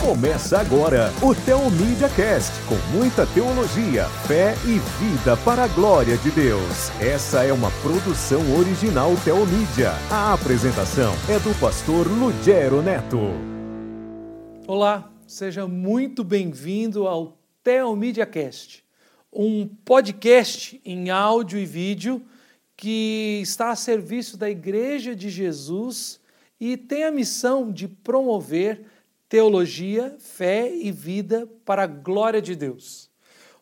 Começa agora o Teomídia Cast, com muita teologia, fé e vida para a glória de Deus. Essa é uma produção original Teomídia. A apresentação é do pastor Lugero Neto. Olá, seja muito bem-vindo ao Teomídia Cast, um podcast em áudio e vídeo que está a serviço da Igreja de Jesus e tem a missão de promover teologia, fé e vida para a glória de Deus.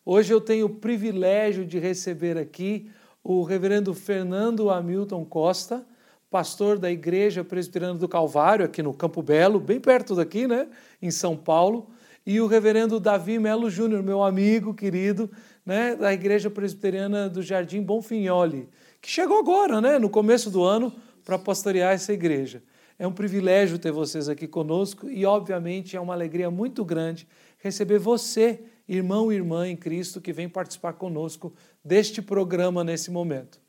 Hoje eu tenho o privilégio de receber aqui o reverendo Fernando Hamilton Costa, pastor da Igreja Presbiteriana do Calvário, aqui no Campo Belo, bem perto daqui, né, em São Paulo, e o reverendo Davi Melo Júnior, meu amigo querido, né, da Igreja Presbiteriana do Jardim Bonfignoli, que chegou agora, né, no começo do ano, para pastorear essa igreja. É um privilégio ter vocês aqui conosco e, obviamente, é uma alegria muito grande receber você, irmão e irmã em Cristo, que vem participar conosco deste programa nesse momento.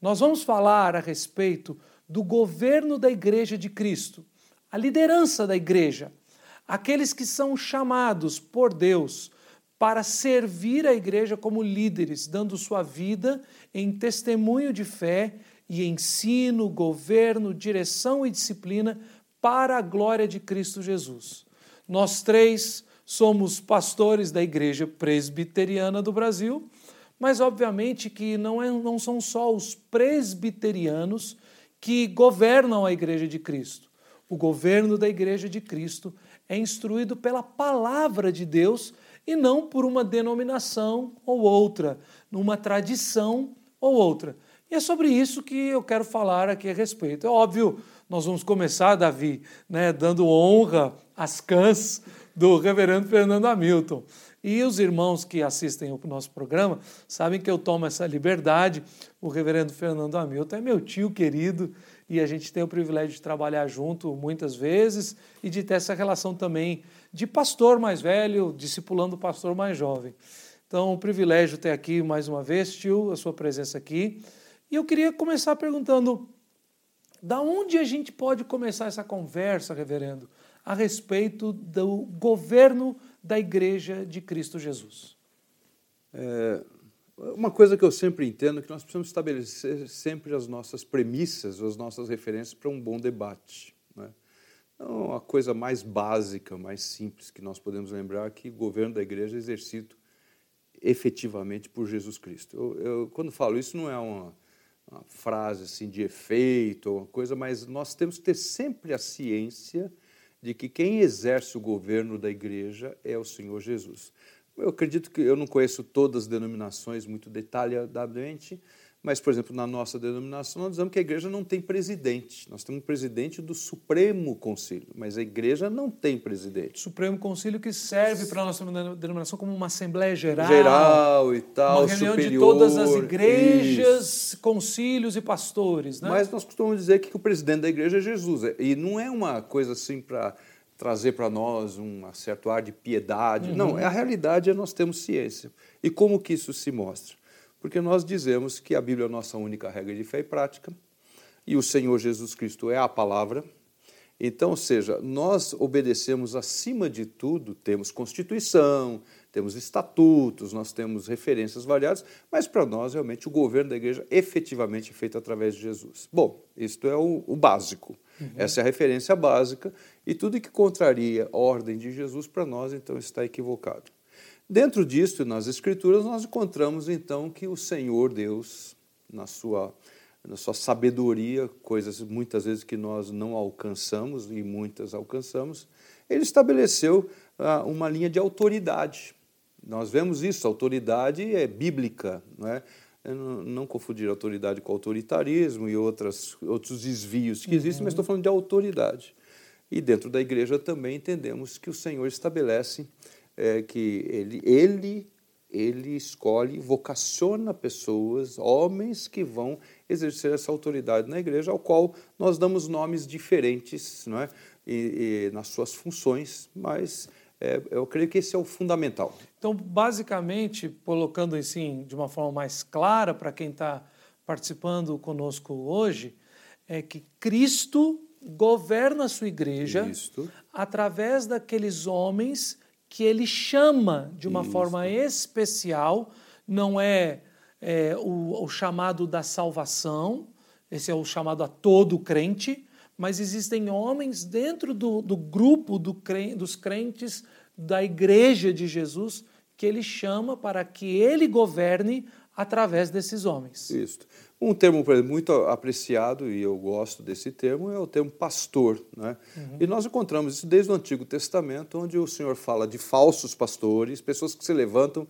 Nós vamos falar a respeito do governo da Igreja de Cristo, a liderança da Igreja, aqueles que são chamados por Deus para servir a Igreja como líderes, dando sua vida em testemunho de fé e ensino, governo, direção e disciplina para a glória de Cristo Jesus. Nós três somos pastores da Igreja Presbiteriana do Brasil, mas obviamente que não, é, não são só os presbiterianos que governam a Igreja de Cristo. O governo da Igreja de Cristo é instruído pela palavra de Deus e não por uma denominação ou outra, numa tradição ou outra. E é sobre isso que eu quero falar aqui a respeito. É óbvio, nós vamos começar, Davi, né, dando honra às cãs do reverendo Fernando Hamilton. E os irmãos que assistem ao nosso programa sabem que eu tomo essa liberdade. O reverendo Fernando Hamilton é meu tio querido e a gente tem o privilégio de trabalhar junto muitas vezes e de ter essa relação também de pastor mais velho, discipulando o pastor mais jovem. Então, um privilégio ter aqui mais uma vez, tio, a sua presença aqui. E eu queria começar perguntando: da onde a gente pode começar essa conversa, reverendo, a respeito do governo da Igreja de Cristo Jesus? É, uma coisa que eu sempre entendo é que nós precisamos estabelecer sempre as nossas premissas, as nossas referências para um bom debate. Né? Então, a coisa mais básica, mais simples que nós podemos lembrar é que o governo da igreja é exercido efetivamente por Jesus Cristo. Eu, eu, quando falo isso, não é uma uma frase assim de efeito, uma coisa, mas nós temos que ter sempre a ciência de que quem exerce o governo da igreja é o Senhor Jesus. Eu acredito que eu não conheço todas as denominações muito detalhadamente, mas, por exemplo, na nossa denominação, nós dizemos que a igreja não tem presidente. Nós temos um presidente do Supremo Concílio, mas a igreja não tem presidente. Supremo Concílio que serve para a nossa denominação como uma Assembleia Geral. Geral e tal, Uma reunião superior, de todas as igrejas, isso. concílios e pastores. Né? Mas nós costumamos dizer que o presidente da igreja é Jesus. E não é uma coisa assim para trazer para nós um certo ar de piedade. Uhum. Não, é a realidade é nós temos ciência. E como que isso se mostra? Porque nós dizemos que a Bíblia é a nossa única regra de fé e prática, e o Senhor Jesus Cristo é a palavra. Então, ou seja, nós obedecemos acima de tudo, temos Constituição, temos estatutos, nós temos referências variadas, mas para nós, realmente, o governo da igreja efetivamente é feito através de Jesus. Bom, isto é o, o básico. Uhum. Essa é a referência básica, e tudo que contraria a ordem de Jesus, para nós, então, está equivocado. Dentro disso, nas Escrituras, nós encontramos então que o Senhor Deus, na sua, na sua sabedoria, coisas muitas vezes que nós não alcançamos e muitas alcançamos, ele estabeleceu ah, uma linha de autoridade. Nós vemos isso, autoridade é bíblica, não é? Não, não, confundir autoridade com autoritarismo e outras, outros desvios que existem, uhum. mas estou falando de autoridade. E dentro da igreja também entendemos que o Senhor estabelece é, que ele, ele, ele escolhe, vocaciona pessoas, homens que vão exercer essa autoridade na igreja, ao qual nós damos nomes diferentes não é? e, e nas suas funções, mas é, eu creio que esse é o fundamental. Então, basicamente, colocando assim de uma forma mais clara para quem está participando conosco hoje, é que Cristo governa a sua igreja Isto. através daqueles homens que ele chama de uma Isto. forma especial, não é, é, o, o chamado da salvação, esse é o chamado a todo crente, mas existem homens dentro do, do grupo do cre- dos crentes da igreja de Jesus que ele chama para que ele governe através desses homens. Isso. Um termo exemplo, muito apreciado, e eu gosto desse termo, é o termo pastor. Né? E nós encontramos isso desde o Antigo Testamento, onde o Senhor fala de falsos pastores, pessoas que se levantam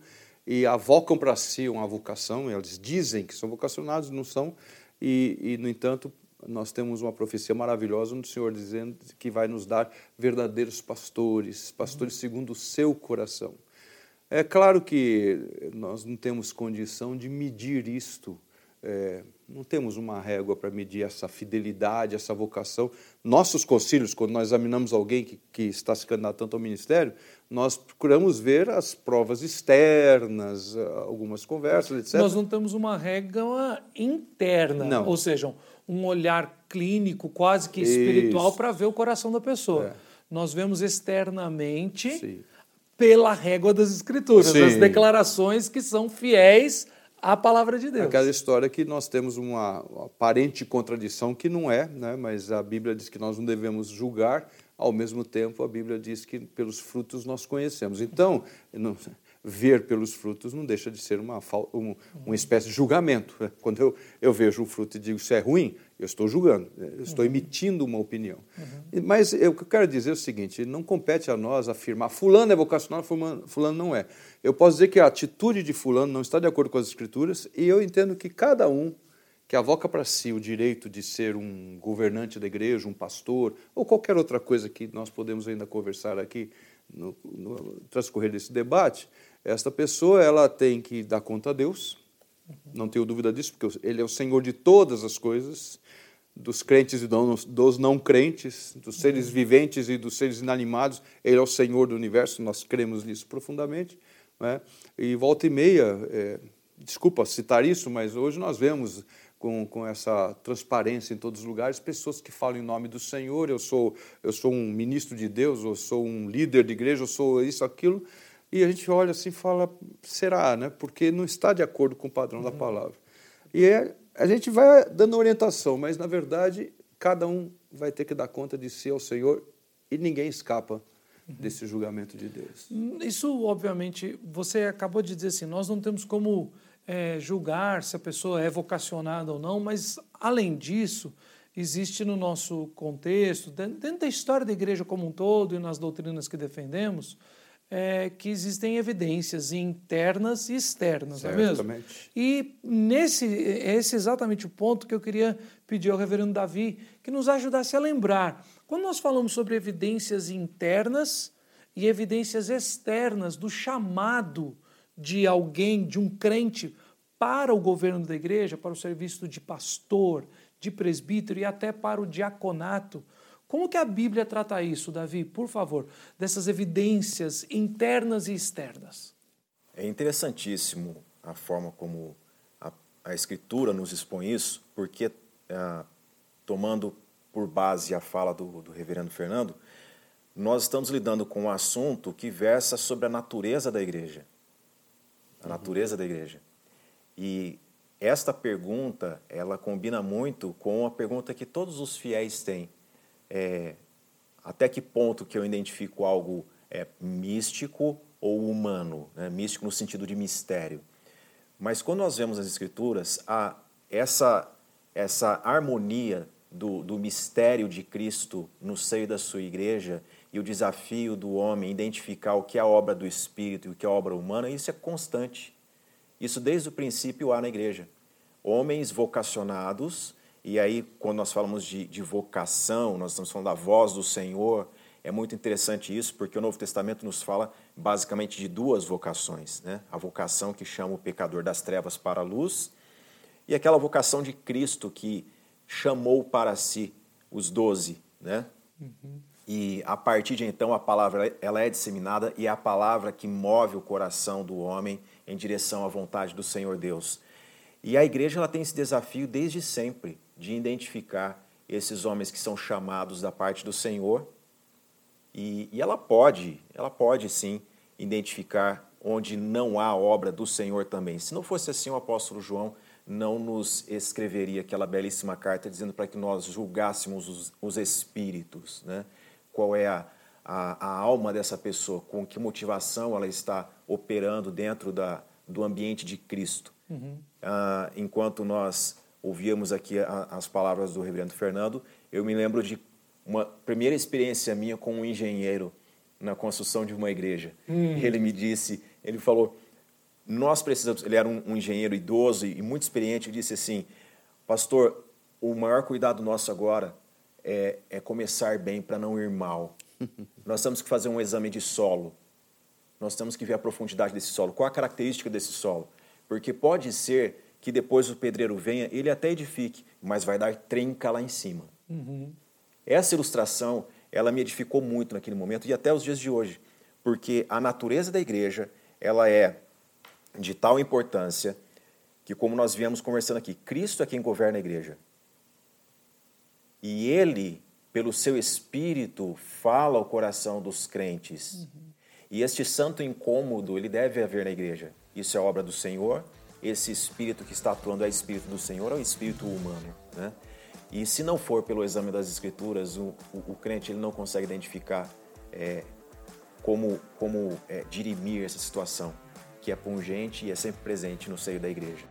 e avocam para si uma vocação, eles dizem que são vocacionados, não são, e, e, no entanto, nós temos uma profecia maravilhosa no Senhor dizendo que vai nos dar verdadeiros pastores, pastores segundo o seu coração. É claro que nós não temos condição de medir isto, é, não temos uma régua para medir essa fidelidade, essa vocação. Nossos concílios, quando nós examinamos alguém que, que está se candidatando ao ministério, nós procuramos ver as provas externas, algumas conversas, etc. Nós não temos uma régua interna, Não. ou seja, um olhar clínico, quase que espiritual, para ver o coração da pessoa. É. Nós vemos externamente Sim. Pela régua das Escrituras, Sim. as declarações que são fiéis à palavra de Deus. Aquela história que nós temos uma aparente contradição que não é, né? mas a Bíblia diz que nós não devemos julgar, ao mesmo tempo a Bíblia diz que pelos frutos nós conhecemos. Então, não- ver pelos frutos não deixa de ser uma, um- uma espécie de julgamento. Quando eu, eu vejo um fruto e digo isso é ruim, eu estou julgando, né? eu estou emitindo uma opinião. E- Mas eu, o que eu quero dizer é o seguinte: não compete a nós afirmar fulano é vocacional, fulano, fulano não é. Eu posso dizer que a atitude de fulano não está de acordo com as escrituras e eu entendo que cada um que avoca para si o direito de ser um governante da igreja, um pastor ou qualquer outra coisa que nós podemos ainda conversar aqui no, no transcorrer desse debate, esta pessoa ela tem que dar conta a Deus, não tenho dúvida disso, porque Ele é o Senhor de todas as coisas, dos crentes e dos não crentes, dos seres viventes e dos seres inanimados, Ele é o Senhor do universo, nós cremos nisso profundamente. Né? E volta e meia, é, desculpa citar isso, mas hoje nós vemos com, com essa transparência em todos os lugares pessoas que falam em nome do Senhor, eu sou, eu sou um ministro de Deus, eu sou um líder de igreja, eu sou isso, aquilo, e a gente olha assim e fala, será, né? Porque não está de acordo com o padrão da palavra. E é, a gente vai dando orientação, mas na verdade cada um vai ter que dar conta de si ao Senhor e ninguém escapa desse julgamento de Deus. Isso, obviamente, você acabou de dizer assim, nós não temos como é, julgar se a pessoa é vocacionada ou não, mas, além disso, existe no nosso contexto, dentro da história da igreja como um todo e nas doutrinas que defendemos, é, que existem evidências internas e externas, não é mesmo? E nesse, esse é exatamente o ponto que eu queria pedir ao reverendo Davi que nos ajudasse a lembrar. Quando nós falamos sobre evidências internas e evidências externas do chamado de alguém, de um crente, para o governo da igreja, para o serviço de pastor, de presbítero e até para o diaconato, como que a Bíblia trata isso, Davi? Por favor, dessas evidências internas e externas. É interessantíssimo a forma como a, a Escritura nos expõe isso, porque, ah, tomando por base a fala do, do reverendo Fernando, nós estamos lidando com um assunto que versa sobre a natureza da igreja. A natureza da igreja. E esta pergunta, ela combina muito com a pergunta que todos os fiéis têm. É, até que ponto que eu identifico algo é, místico ou humano, né? místico no sentido de mistério. Mas quando nós vemos as escrituras, a, essa, essa harmonia do, do mistério de Cristo no seio da sua igreja e o desafio do homem identificar o que é a obra do Espírito e o que é a obra humana, isso é constante. Isso desde o princípio há na igreja. Homens vocacionados, e aí quando nós falamos de, de vocação, nós estamos falando da voz do Senhor, é muito interessante isso, porque o Novo Testamento nos fala basicamente de duas vocações. Né? A vocação que chama o pecador das trevas para a luz, e aquela vocação de Cristo que chamou para si os doze. Né? E a partir de então a palavra ela é disseminada e é a palavra que move o coração do homem em direção à vontade do Senhor Deus. E a igreja ela tem esse desafio desde sempre de identificar esses homens que são chamados da parte do Senhor. E, e ela pode, ela pode sim identificar onde não há obra do Senhor também. Se não fosse assim, o apóstolo João não nos escreveria aquela belíssima carta dizendo para que nós julgássemos os, os espíritos, né? qual é a, a, a, alma dessa pessoa, com que motivação ela está operando dentro da, do ambiente de Cristo. Uhum. Ah, enquanto nós ouvíamos aqui a, as palavras do reverendo Fernando, eu me lembro de uma primeira experiência minha com um engenheiro na construção de uma igreja. Hum. Ele me disse, ele falou, nós precisamos, ele era um, um engenheiro idoso e, e muito experiente, disse assim, pastor, o maior cuidado nosso agora é, é começar bem para não ir mal. nós temos que fazer um exame de solo. Nós temos que ver a profundidade desse solo, qual a característica desse solo. Porque pode ser que depois o pedreiro venha, ele até edifique, mas vai dar trinca lá em cima. Uhum. Essa ilustração ela me edificou muito naquele momento e até os dias de hoje, porque a natureza da igreja ela é de tal importância que, como nós viemos conversando aqui, Cristo é quem governa a igreja. E Ele, pelo seu Espírito, fala ao coração dos crentes. Uhum. E este santo incômodo, ele deve haver na igreja. Isso é obra do Senhor. Esse Espírito que está atuando é o Espírito do Senhor, é o Espírito humano. Né? E se não for pelo exame das escrituras, o, o, o crente ele não consegue identificar é, como, como é, dirimir essa situação, que é pungente e é sempre presente no seio da igreja.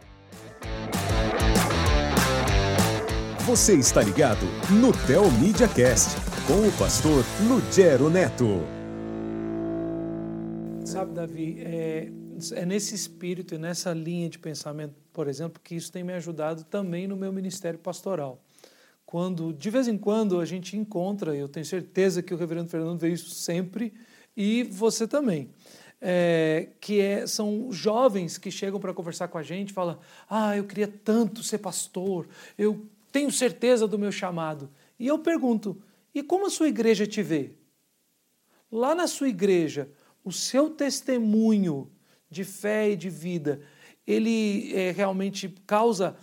Você está ligado no Tel Media Cast com o pastor Lugero Neto. Sabe, Davi, é, é nesse espírito e nessa linha de pensamento, por exemplo, que isso tem me ajudado também no meu ministério pastoral quando de vez em quando a gente encontra, eu tenho certeza que o reverendo Fernando vê isso sempre, e você também, é, que é, são jovens que chegam para conversar com a gente, falam, ah, eu queria tanto ser pastor, eu tenho certeza do meu chamado. E eu pergunto, e como a sua igreja te vê? Lá na sua igreja, o seu testemunho de fé e de vida, ele é, realmente causa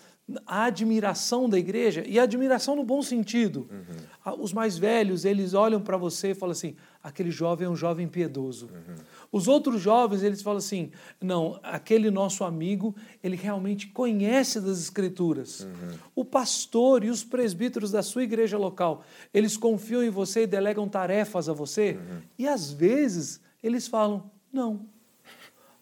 a admiração da igreja, e a admiração no bom sentido. Uhum. Os mais velhos, eles olham para você e falam assim: aquele jovem é um jovem piedoso. Uhum. Os outros jovens, eles falam assim: não, aquele nosso amigo, ele realmente conhece das Escrituras. Uhum. O pastor e os presbíteros da sua igreja local, eles confiam em você e delegam tarefas a você, e às vezes eles falam: não.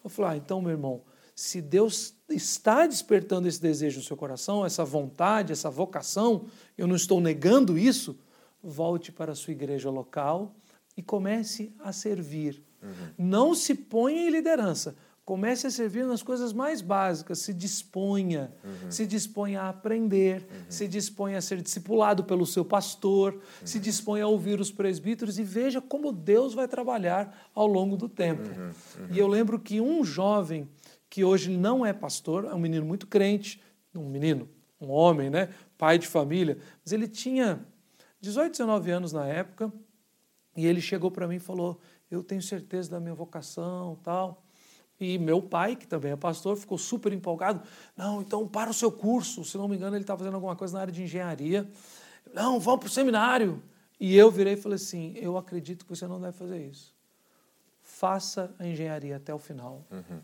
Eu falo: ah, então, meu irmão se Deus está despertando esse desejo no seu coração, essa vontade, essa vocação, eu não estou negando isso, volte para a sua igreja local e comece a servir. Uhum. Não se ponha em liderança, comece a servir nas coisas mais básicas, se disponha, uhum. se disponha a aprender, uhum. se disponha a ser discipulado pelo seu pastor, se uhum. disponha a ouvir os presbíteros e veja como Deus vai trabalhar ao longo do tempo. Uhum. Uhum. E eu lembro que um jovem que hoje não é pastor, é um menino muito crente, um menino, um homem, né, pai de família, mas ele tinha 18, 19 anos na época, e ele chegou para mim e falou: "Eu tenho certeza da minha vocação, tal". E meu pai, que também é pastor, ficou super empolgado. Não, então para o seu curso. Se não me engano, ele está fazendo alguma coisa na área de engenharia. Não, vamos para o seminário. E eu virei e falei assim: eu acredito que você não deve fazer isso. Faça a engenharia até o final. Uhum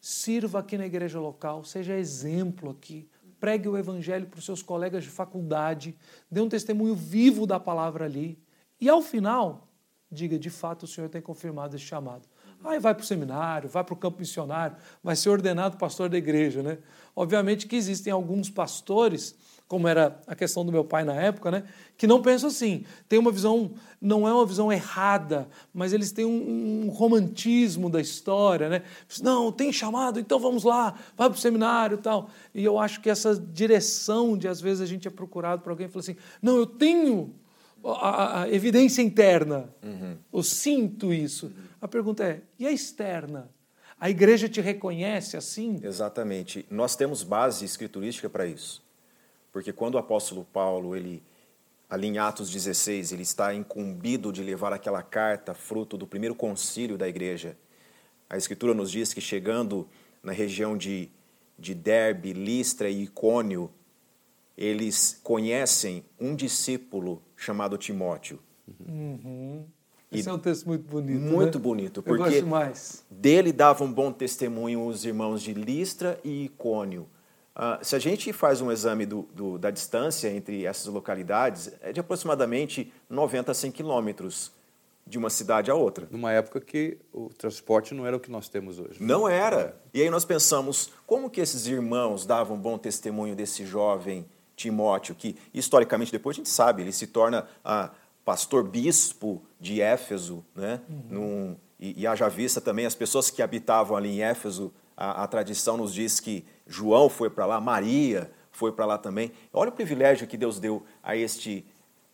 sirva aqui na igreja local, seja exemplo aqui, pregue o evangelho para os seus colegas de faculdade, dê um testemunho vivo da palavra ali. E ao final, diga: de fato o Senhor tem confirmado esse chamado. Aí vai para o seminário, vai para o campo missionário, vai ser ordenado pastor da igreja. Né? Obviamente que existem alguns pastores como era a questão do meu pai na época, né? que não pensam assim. Tem uma visão, não é uma visão errada, mas eles têm um, um romantismo da história. Né? Não, tem chamado, então vamos lá, vai para o seminário e tal. E eu acho que essa direção de, às vezes, a gente é procurado por alguém e fala assim: não, eu tenho a, a evidência interna, uhum. eu sinto isso. Uhum. A pergunta é: e a externa? A igreja te reconhece assim? Exatamente. Nós temos base escriturística para isso. Porque quando o apóstolo Paulo, ele ali em Atos 16, ele está incumbido de levar aquela carta fruto do primeiro concílio da igreja. A escritura nos diz que chegando na região de, de Derbe, Listra e Icônio, eles conhecem um discípulo chamado Timóteo. Uhum. Esse é um texto muito bonito. Muito né? bonito, Eu porque gosto mais. dele davam bom testemunho os irmãos de Listra e Icônio. Ah, se a gente faz um exame do- do- da distância entre essas localidades, é de aproximadamente 90 a 100 quilômetros de uma cidade a outra. Numa época que o transporte não era o que nós temos hoje. Não era. E aí nós pensamos, como que esses irmãos davam bom testemunho desse jovem Timóteo, que historicamente depois a gente sabe, ele se torna ah, pastor bispo de Éfeso, né? Num- e, e haja vista também as pessoas que habitavam ali em Éfeso, a, a tradição nos diz que João foi para lá, Maria foi para lá também. Olha o privilégio que Deus deu a este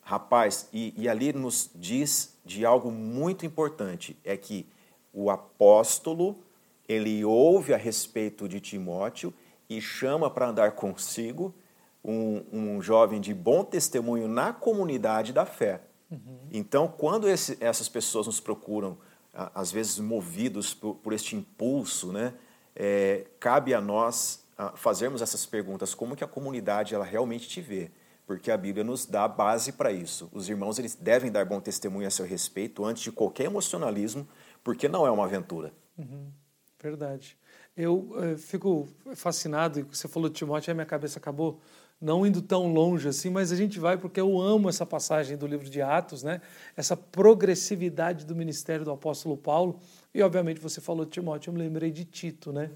rapaz, e, e ali nos diz de algo muito importante, é que o apóstolo, ele ouve a respeito de Timóteo e chama para andar consigo um, um jovem de bom testemunho na comunidade da fé. Então, quando esse- essas pessoas nos procuram, às vezes movidos por, por este impulso, né, é, cabe a nós fazermos essas perguntas, como que a comunidade ela realmente te vê? Porque a Bíblia nos dá base para isso. Os irmãos eles devem dar bom testemunho a seu respeito antes de qualquer emocionalismo, porque não é uma aventura. Verdade. Eu eh, fico fascinado, e você falou de Timóteo, aí minha cabeça acabou não indo tão longe assim, mas a gente vai porque eu amo essa passagem do livro de Atos, né? essa progressividade do ministério do apóstolo Paulo. E, obviamente, você falou de Timóteo, eu me lembrei de Tito. Né?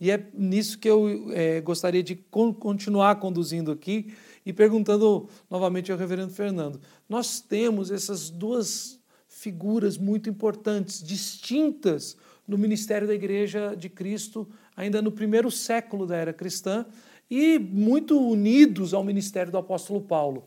E é nisso que eu eh, gostaria de con- continuar conduzindo aqui e perguntando novamente ao reverendo Fernando. Nós temos essas duas figuras muito importantes, distintas no ministério da Igreja de Cristo, ainda no primeiro século da era cristã, e muito unidos ao ministério do apóstolo Paulo.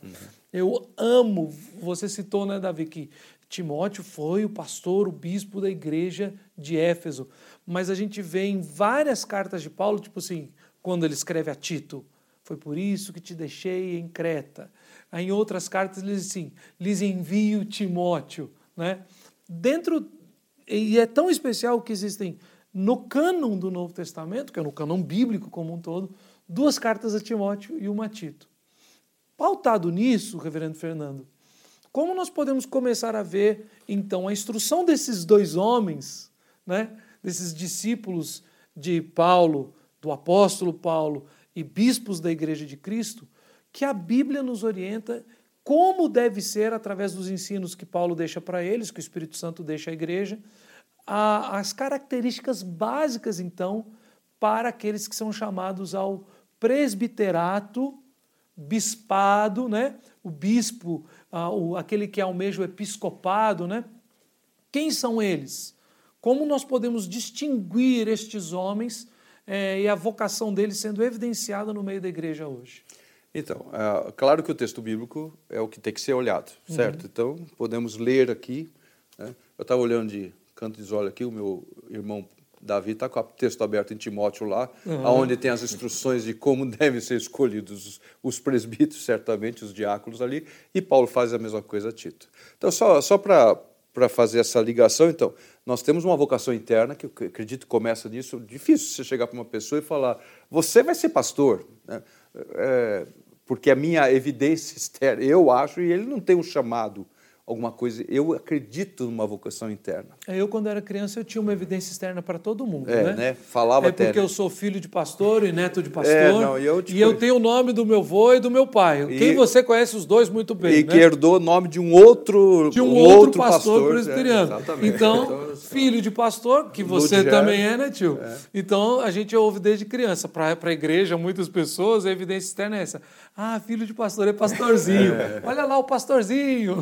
Eu amo, você citou, né, Davi, que Timóteo foi o pastor, o bispo da igreja de Éfeso, mas a gente vê em várias cartas de Paulo, tipo assim, quando ele escreve a Tito, foi por isso que te deixei em Creta. Aí, em outras cartas ele diz assim, lhes envio Timóteo, né? Dentro e é tão especial que existem no cânon do Novo Testamento, que é no cânon bíblico como um todo, duas cartas a Timóteo e uma a Tito. Pautado nisso, reverendo Fernando, como nós podemos começar a ver, então, a instrução desses dois homens, né, desses discípulos de Paulo, do apóstolo Paulo e bispos da Igreja de Cristo, que a Bíblia nos orienta como deve ser, através dos ensinos que Paulo deixa para eles, que o Espírito Santo deixa à igreja, a- as características básicas, então, para aqueles que são chamados ao presbiterato, bispado, né? o bispo, ah, o- aquele que almeja o episcopado. Né? Quem são eles? Como nós podemos distinguir estes homens eh, e a vocação deles sendo evidenciada no meio da igreja hoje? Então, é, claro que o texto bíblico é o que tem que ser olhado, Uhum. certo? Então, podemos ler aqui. né? Eu estava olhando de canto de olhos aqui, o meu irmão Davi está com o texto aberto em Timóteo lá, Uhum. onde tem as instruções de como devem ser escolhidos os, os presbíteros, certamente, os diáconos ali, e Paulo faz a mesma coisa a Tito. Então, só, só para fazer essa ligação, então, nós temos uma vocação interna, que eu acredito que começa nisso, difícil você chegar para uma pessoa e falar, você vai ser pastor, né? É, porque a minha evidência externa, eu acho, e ele não tem um chamado, alguma coisa, eu acredito numa vocação interna. É, Eu, quando era criança, eu tinha uma evidência externa para todo mundo. É, né? né? Falava é até, porque né? eu sou filho de pastor e neto de pastor. É, não, e eu, tipo, e eu tenho o nome do meu avô e do meu pai. E- Quem você conhece os dois muito bem. e né? que herdou o nome de um outro, de um, outro, pastor, é, presbiteriano. exatamente. então, filho de pastor, que você também é, né, tio? Então, a gente ouve desde criança. Para a igreja, muitas pessoas, a evidência externa é essa. Ah, filho de pastor é pastorzinho. Olha lá o pastorzinho.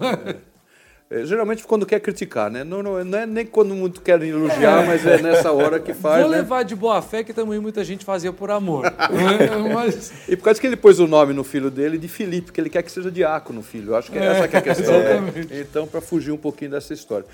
É, geralmente quando quer criticar, né? Não, não, não é nem quando muito querem elogiar, mas é nessa hora que faz, Vou né? levar de boa fé que também muita gente fazia por amor. né? Mas, E por causa que ele pôs o nome no filho dele de Filipe, que ele quer que seja diácono filho. Acho que é essa que é a questão. né? Então, para fugir um pouquinho dessa história.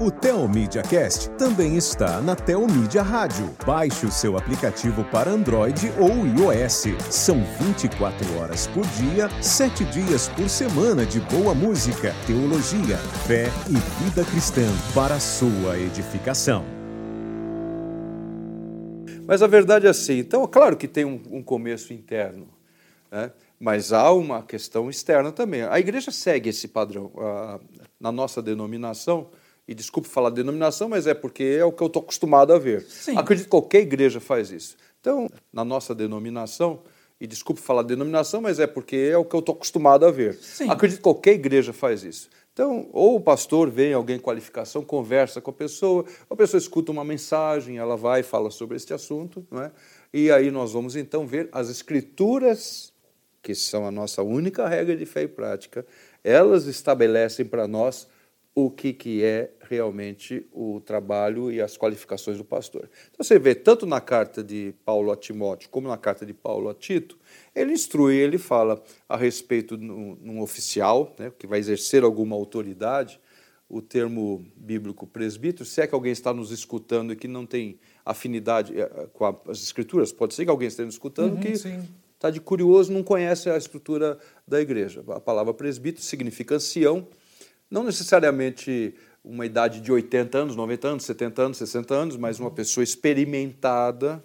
O Telmídia Cast também está na Telmídia Rádio. Baixe o seu aplicativo para Android ou iOS. São 24 horas por dia, 7 dias por semana de boa música, teologia, fé e vida cristã para sua edificação. Mas a verdade é assim. Então, claro que tem um, um começo interno, né? mas há uma questão externa também. A igreja segue esse padrão. na nossa denominação, e desculpe falar denominação, mas é porque é o que eu estou acostumado a ver. Sim. Acredito que qualquer igreja faz isso. Então, na nossa denominação, e desculpe falar denominação, mas é porque é o que eu estou acostumado a ver. Sim. Acredito que qualquer igreja faz isso. Então, ou o pastor vem, alguém qualificação, conversa com a pessoa, a pessoa escuta uma mensagem, ela vai e fala sobre este assunto, não é? e aí nós vamos então ver as escrituras, que são a nossa única regra de fé e prática, elas estabelecem para nós o que, que é realmente o trabalho e as qualificações do pastor. Então você vê, tanto na carta de Paulo a Timóteo como na carta de Paulo a Tito, ele instrui, ele fala a respeito de um oficial, né, que vai exercer alguma autoridade, o termo bíblico presbítero, se é que alguém está nos escutando e que não tem afinidade eh, com as escrituras, pode ser que alguém esteja nos escutando uhum, que está de curioso, não conhece a estrutura da igreja. A palavra presbítero significa ancião, não necessariamente uma idade de 80 anos, 90 anos, 70 anos, 60 anos, mas uma pessoa experimentada.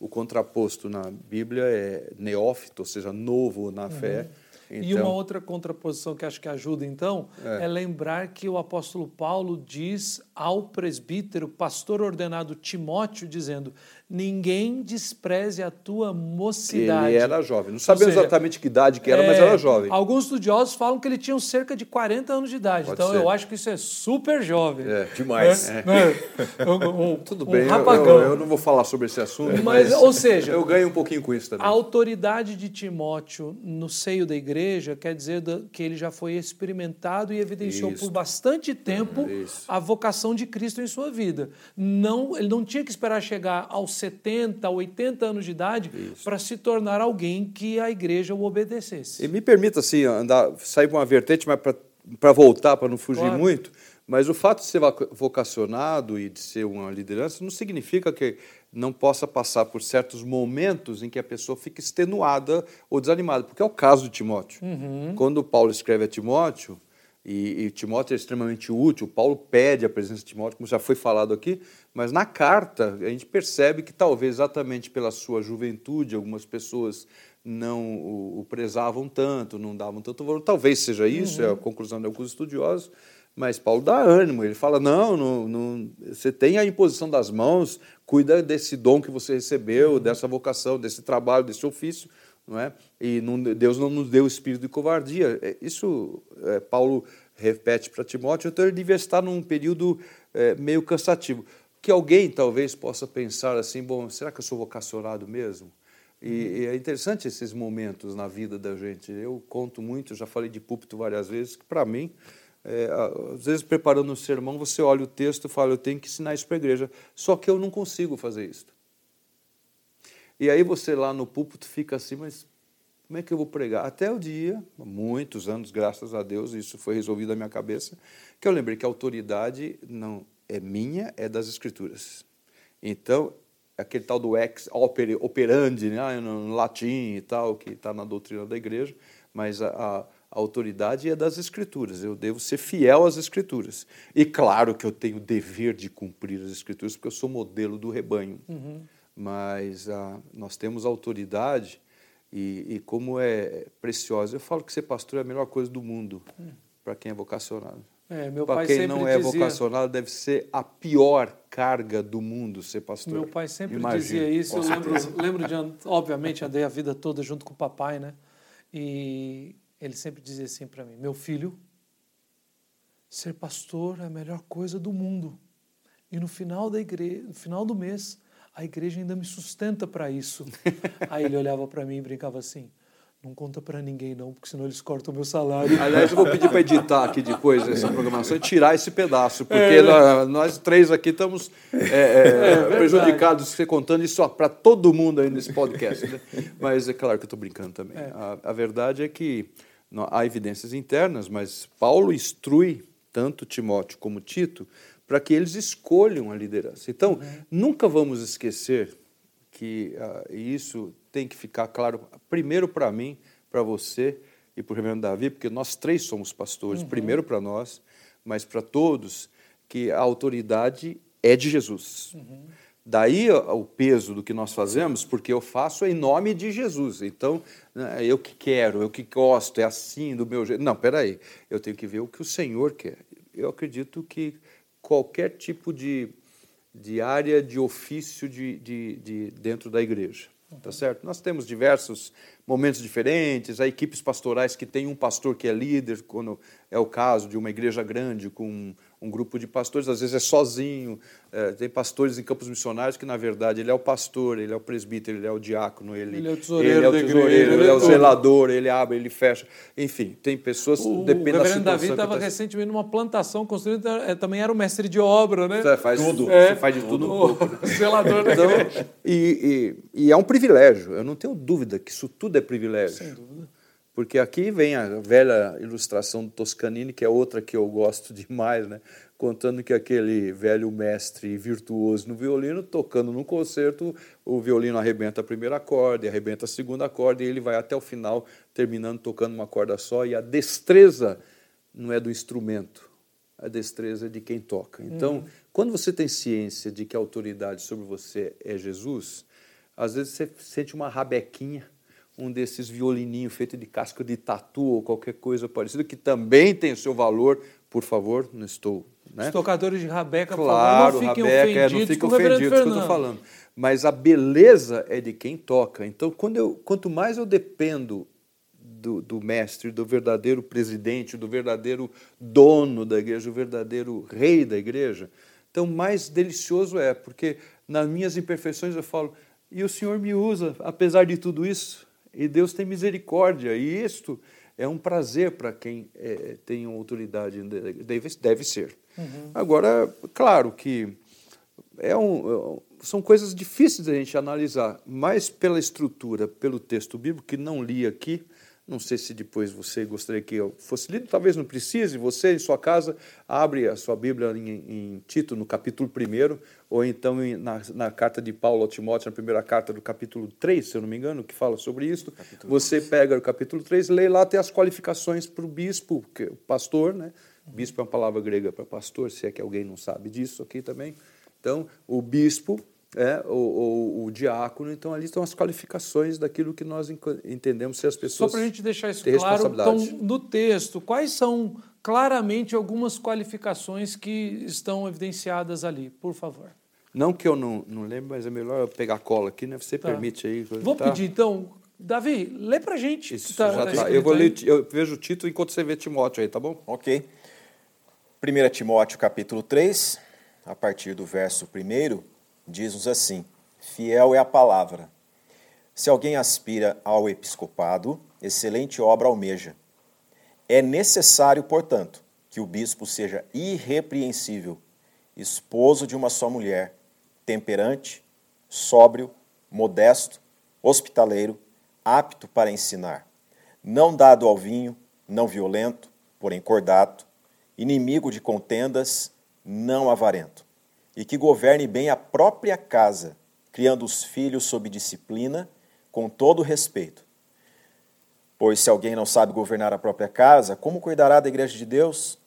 O contraposto na Bíblia é neófito, ou seja, novo na fé. Uhum. Então, e uma então outra contraposição que acho que ajuda, então, é. é. lembrar que o apóstolo Paulo diz ao presbítero, pastor ordenado Timóteo, dizendo: ninguém despreze a tua mocidade. Ele era jovem. Não sabemos seja, exatamente que idade que era, é, mas era jovem. Alguns estudiosos falam que ele tinha cerca de 40 anos de idade. Pode então ser. eu acho que isso é super jovem. É, demais. É. É. Um, um, Tudo bem, um eu, eu, eu, não vou falar sobre esse assunto, mas, mas, ou seja, eu ganho um pouquinho com isso também. A autoridade de Timóteo no seio da igreja quer dizer que ele já foi experimentado e evidenciou isso. por bastante tempo a vocação de Cristo em sua vida. Não, ele não tinha que esperar chegar aos 70, 80 anos de idade para se tornar alguém que a igreja o obedecesse. E me permita assim, andar, sair para uma vertente, mas para voltar, para não fugir claro. muito, mas o fato de ser vocacionado e de ser uma liderança não significa que não possa passar por certos momentos em que a pessoa fica extenuada ou desanimada, porque é o caso de Timóteo. Uhum. Quando Paulo escreve a Timóteo, e, e, Timóteo é extremamente útil. Paulo pede a presença de Timóteo, como já foi falado aqui, mas na carta a gente percebe que talvez exatamente pela sua juventude algumas pessoas não o, o prezavam tanto, não davam tanto valor. Talvez seja isso, uhum. é a conclusão de alguns estudiosos. Mas Paulo dá ânimo, ele fala: não, não, não, você tem a imposição das mãos, cuida desse dom que você recebeu, uhum. dessa vocação, desse trabalho, desse ofício não é? E não, Deus não nos deu espírito de covardia. É, isso é, Paulo repete para Timóteo, então ele devia estar num período é, meio cansativo. Que alguém talvez possa pensar assim, bom, será que eu sou vocacionado mesmo? E, e, é interessante esses momentos na vida da gente. Eu conto muito, já falei de púlpito várias vezes, que para mim, é, às vezes preparando um sermão, você olha o texto e fala, eu tenho que ensinar isso para a igreja. Só que eu não consigo fazer isso. E aí você lá no púlpito fica assim, mas como é que eu vou pregar? Até o dia, muitos anos, graças a Deus, isso foi resolvido na minha cabeça, que eu lembrei que a autoridade não é minha, é das Escrituras. Então, aquele tal do ex operandi, né, no latim e tal, que está na doutrina da igreja, mas a, a, a, autoridade é das Escrituras. Eu devo ser fiel às Escrituras. E claro que eu tenho o dever de cumprir as Escrituras, porque eu sou modelo do rebanho. Uhum mas ah, nós temos autoridade e, e, como é preciosa. Eu falo que ser pastor é a melhor coisa do mundo hum. para quem é vocacionado. É, para quem não é dizia... vocacionado, deve ser a pior carga do mundo ser pastor. Meu pai sempre Imagina, dizia isso. Eu lembro, lembro, de, obviamente, andei a vida toda junto com o papai, né? E ele sempre dizia assim para mim: Meu filho, ser pastor é a melhor coisa do mundo. E no final da igreja, no final do mês, a igreja ainda me sustenta para isso. Aí ele olhava para mim e brincava assim: não conta para ninguém não, porque senão eles cortam o meu salário. Aliás, eu vou pedir para editar aqui depois essa programação e tirar esse pedaço, porque é, nós, nós, três aqui estamos é, é, é prejudicados você contando isso para todo mundo aí nesse podcast. Né? Mas é claro que eu estou brincando também. É. A, a, verdade é que não, há evidências internas, mas Paulo instrui tanto Timóteo como Tito para que eles escolham a liderança. Então, uhum. nunca vamos esquecer que uh, isso tem que ficar claro, primeiro para mim, para você e para o reverendo Davi, porque nós três somos pastores, uhum. primeiro para nós, mas para todos, que a autoridade é de Jesus. Uhum. Daí o peso do que nós fazemos, porque eu faço em nome de Jesus. Então, né, eu que quero, eu que gosto, é assim, do meu jeito. Não, peraí, eu tenho que ver o que o Senhor quer. Eu acredito que qualquer tipo de, de área de ofício de, de, de dentro da igreja, tá certo? Nós temos diversos momentos diferentes, há equipes pastorais que têm um pastor que é líder, quando é o caso de uma igreja grande com um grupo de pastores, às vezes é sozinho. É, tem pastores em campos missionários que, na verdade, ele é o pastor, ele é o presbítero, ele é o diácono, ele, ele é o tesoureiro, ele é, o, tesoureiro, igreja, ele é o zelador, ele abre, ele fecha. Enfim, tem pessoas. O, depende o reverendo da Davi estava tá... recentemente numa plantação construída, é, também era o mestre de obra, né? Você faz tudo, é, você faz de tudo um pouco. Né? zelador da então, e, e, e é um privilégio, eu não tenho dúvida que isso tudo é privilégio. Sem dúvida. Porque aqui vem a velha ilustração do Toscanini, que é outra que eu gosto demais, né? contando que aquele velho mestre virtuoso no violino, tocando num concerto, o violino arrebenta a primeira corda, arrebenta a segunda corda, e ele vai até o final, terminando tocando uma corda só, e a destreza não é do instrumento, a destreza é de quem toca. Então, uhum. quando você tem ciência de que a autoridade sobre você é Jesus, às vezes você sente uma rabequinha, um desses violininhos feito de casca de tatu ou qualquer coisa parecida, que também tem o seu valor, por favor, não estou né? Os tocadores de rabeca, claro, por favor, não fiquem rabeca, ofendidos. É, não fiquem ofendidos, que eu estou falando. Mas a beleza é de quem toca. Então, quando eu, quanto mais eu dependo do, do, mestre, do verdadeiro presidente, do verdadeiro dono da igreja, do verdadeiro rei da igreja, então mais delicioso é, porque nas minhas imperfeições eu falo, e o Senhor me usa, apesar de tudo isso, e Deus tem misericórdia, e isto é um prazer para quem é, tem autoridade, deve, deve ser. Uhum. Agora, claro que é um, são coisas difíceis de a gente analisar, mas pela estrutura, pelo texto bíblico, que não li aqui, não sei se depois você gostaria que eu fosse lido, talvez não precise. Você, em sua casa, abre a sua Bíblia em, em Tito, no capítulo 1, ou então em, na, na, carta de Paulo ao Timóteo, na primeira carta do capítulo 3, se eu não me engano, que fala sobre isso. Capítulo você 3. pega o capítulo 3, lê lá, tem as qualificações para o bispo, que, o pastor, né? Bispo é uma palavra grega para pastor, se é que alguém não sabe disso aqui também. Então, o bispo é, o, o, o, diácono, então ali estão as qualificações daquilo que nós entendemos ser as pessoas. Só para a gente deixar isso claro, então, no texto, quais são claramente algumas qualificações que estão evidenciadas ali, por favor? Não que eu não, não lembro, mas é melhor eu pegar a cola aqui, né? Você tá. permite aí. Vou tá? pedir, então, Davi, lê para a gente. Isso, tá, já tá. Eu, vou ler, eu vejo o título enquanto você vê Timóteo aí, tá bom? Ok. 1 Timóteo capítulo 3, a partir do verso 1, diz-nos assim: Fiel é a palavra. Se alguém aspira ao episcopado, excelente obra almeja. É necessário, portanto, que o bispo seja irrepreensível, esposo de uma só mulher, temperante, sóbrio, modesto, hospitaleiro, apto para ensinar, não dado ao vinho, não violento, porém cordato, inimigo de contendas, não avarento, e que governe bem a própria casa, criando os filhos sob disciplina, com todo respeito. Pois se alguém não sabe governar a própria casa, como cuidará da igreja de Deus?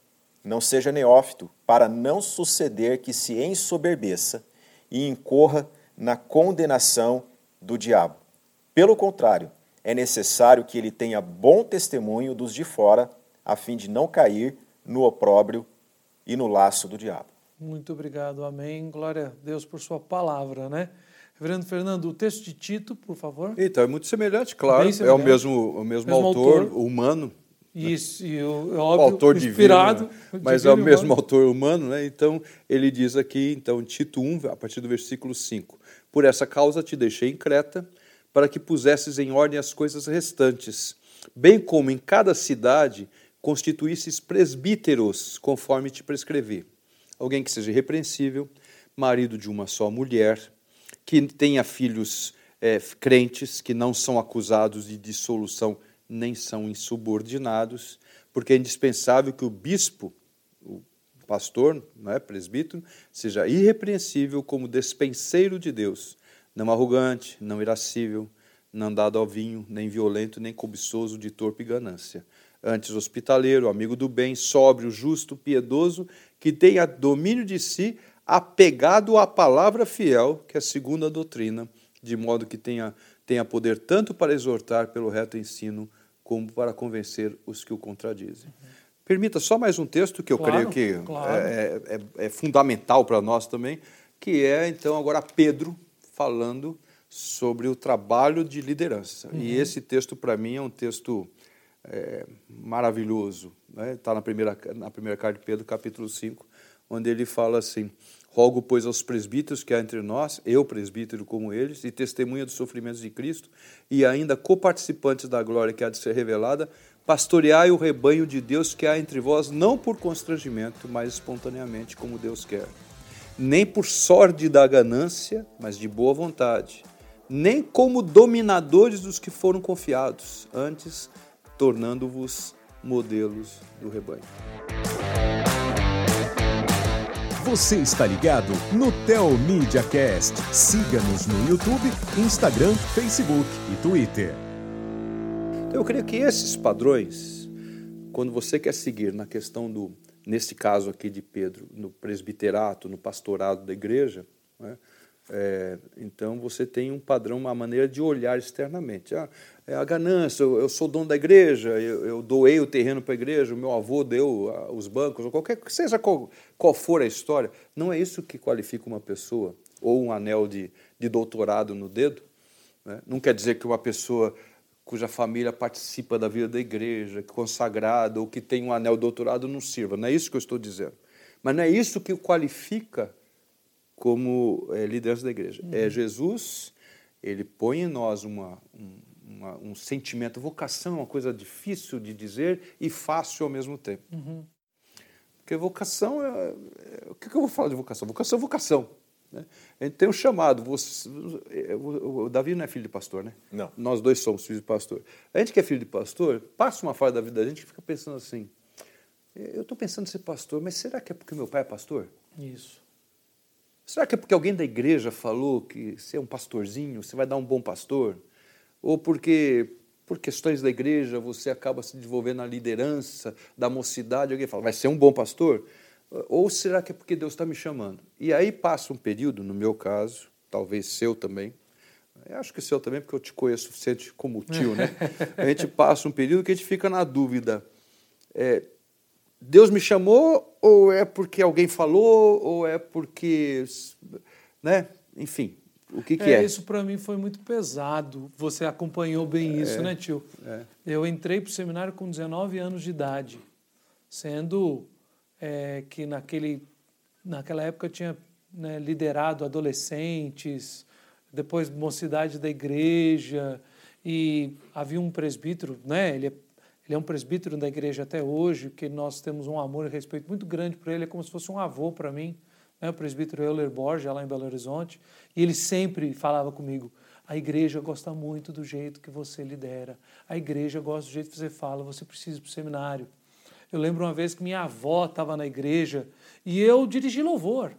Não seja neófito, para não suceder que se ensoberbeça e incorra na condenação do diabo. Pelo contrário, é necessário que ele tenha bom testemunho dos de fora, a fim de não cair no opróbrio e no laço do diabo. Muito obrigado, amém. Glória a Deus por sua palavra, né? Reverendo Fernando, o texto de Tito, por favor. Então, é muito semelhante, claro. Semelhante. É o mesmo, o mesmo, mesmo autor, autor, humano. Isso, e o, é óbvio, o autor inspirado. Divino, né? Mas é o mesmo humano. autor humano, né? Então, ele diz aqui, então, Tito 1, a partir do versículo 5. Por essa causa te deixei em Creta, para que pusesses em ordem as coisas restantes, bem como em cada cidade constituísseis presbíteros, conforme te prescrevi. Alguém que seja irrepreensível, marido de uma só mulher, que tenha filhos é, crentes, que não são acusados de dissolução nem são insubordinados, porque é indispensável que o bispo, o pastor, não é, presbítero, seja irrepreensível como despenseiro de Deus, não arrogante, não irascível, não dado ao vinho, nem violento, nem cobiçoso de torpe ganância. Antes hospitaleiro, amigo do bem, sóbrio, justo, piedoso, que tenha domínio de si, apegado à palavra fiel, que é a segunda doutrina, de modo que tenha, tenha poder tanto para exortar pelo reto ensino, como para convencer os que o contradizem. Uhum. Permita só mais um texto que eu claro, creio que claro. é, é, é fundamental para nós também, que é então agora Pedro falando sobre o trabalho de liderança. Uhum. E esse texto, para mim, é um texto é, maravilhoso. Está né? Tá na, primeira, na primeira carta de Pedro, capítulo 5, onde ele fala assim: Rogo, pois, aos presbíteros que há entre nós, eu presbítero como eles, e testemunha dos sofrimentos de Cristo, e ainda coparticipantes da glória que há de ser revelada, pastoreai o rebanho de Deus que há entre vós, não por constrangimento, mas espontaneamente, como Deus quer. Nem por sorte da ganância, mas de boa vontade nem como dominadores dos que foram confiados, antes tornando-vos modelos do rebanho. Você está ligado no Tel Media Cast. Siga-nos no YouTube, Instagram, Facebook e Twitter. Então, eu creio que esses padrões, quando você quer seguir na questão do, nesse caso aqui de Pedro, no presbiterato, no pastorado da igreja, né, é, então você tem um padrão, uma maneira de olhar externamente. Ah, é a ganância, eu, eu, sou dono da igreja, eu, eu doei o terreno para a igreja, o meu avô deu ah, os bancos, ou qualquer seja qual, qual for a história. Não é isso que qualifica uma pessoa, ou um anel de, de doutorado no dedo. Né? Não quer dizer que uma pessoa cuja família participa da vida da igreja, consagrada, ou que tem um anel de doutorado não sirva. Não é isso que eu estou dizendo. Mas não é isso que o qualifica como é, liderança da igreja. Uhum. É Jesus, ele põe em nós uma, um, uma, um sentimento, vocação é uma coisa difícil de dizer e fácil ao mesmo tempo. Uhum. Porque vocação é, é, O que, eu vou falar de vocação? Vocação é vocação. Né? A gente tem um chamado. Você, é, o, o Davi não é filho de pastor, né? Não. Nós dois somos filhos de pastor. A gente que é filho de pastor, passa uma fase da vida da gente que fica pensando assim: eu estou pensando em ser pastor, mas será que é porque meu pai é pastor? Isso. Será que é porque alguém da igreja falou que você é um pastorzinho, você vai dar um bom pastor? Ou porque, por questões da igreja, você acaba se desenvolvendo na liderança da mocidade, alguém fala, vai ser um bom pastor? Ou será que é porque Deus está me chamando? E aí passa um período, no meu caso, talvez seu também, eu acho que seu também, porque eu te conheço suficiente como tio, né? A gente passa um período que a gente fica na dúvida. É, Deus me chamou ou é porque alguém falou ou é porque, né? Enfim, o que, que é, é? Isso para mim foi muito pesado. Você acompanhou bem isso, é, né, tio? É. Eu entrei para o seminário com 19 anos de idade, sendo é, que naquele, naquela época eu tinha né, liderado adolescentes, depois mocidade da igreja, e havia um presbítero, né? Ele é ele é um presbítero da igreja até hoje, que nós temos um amor e respeito muito grande por ele, é como se fosse um avô para mim, né? o presbítero Euler Borges, lá em Belo Horizonte, e ele sempre falava comigo, a igreja gosta muito do jeito que você lidera, a igreja gosta do jeito que você fala, você precisa ir para o seminário. Eu lembro uma vez que minha avó estava na igreja e eu dirigi louvor.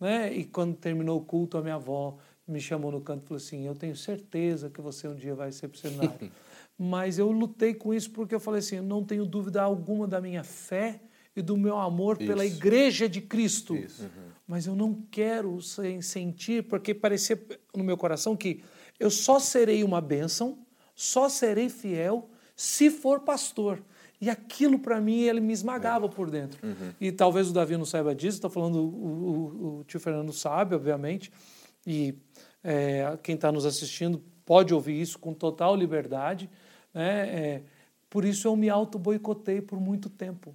Né? E quando terminou o culto, a minha avó me chamou no canto e falou assim: Eu tenho certeza que você um dia vai ser para o seminário. mas eu lutei com isso porque eu falei assim: eu não tenho dúvida alguma da minha fé e do meu amor isso. pela igreja de Cristo. Uhum. Mas eu não quero sentir, porque parecia no meu coração que eu só serei uma bênção, só serei fiel se for pastor. E aquilo para mim ele me esmagava é. por dentro. Uhum. E talvez o Davi não saiba disso, está falando, o, o, o, tio Fernando sabe, obviamente, e é, quem está nos assistindo pode ouvir isso com total liberdade. Né? É, por isso eu me auto-boicotei por muito tempo.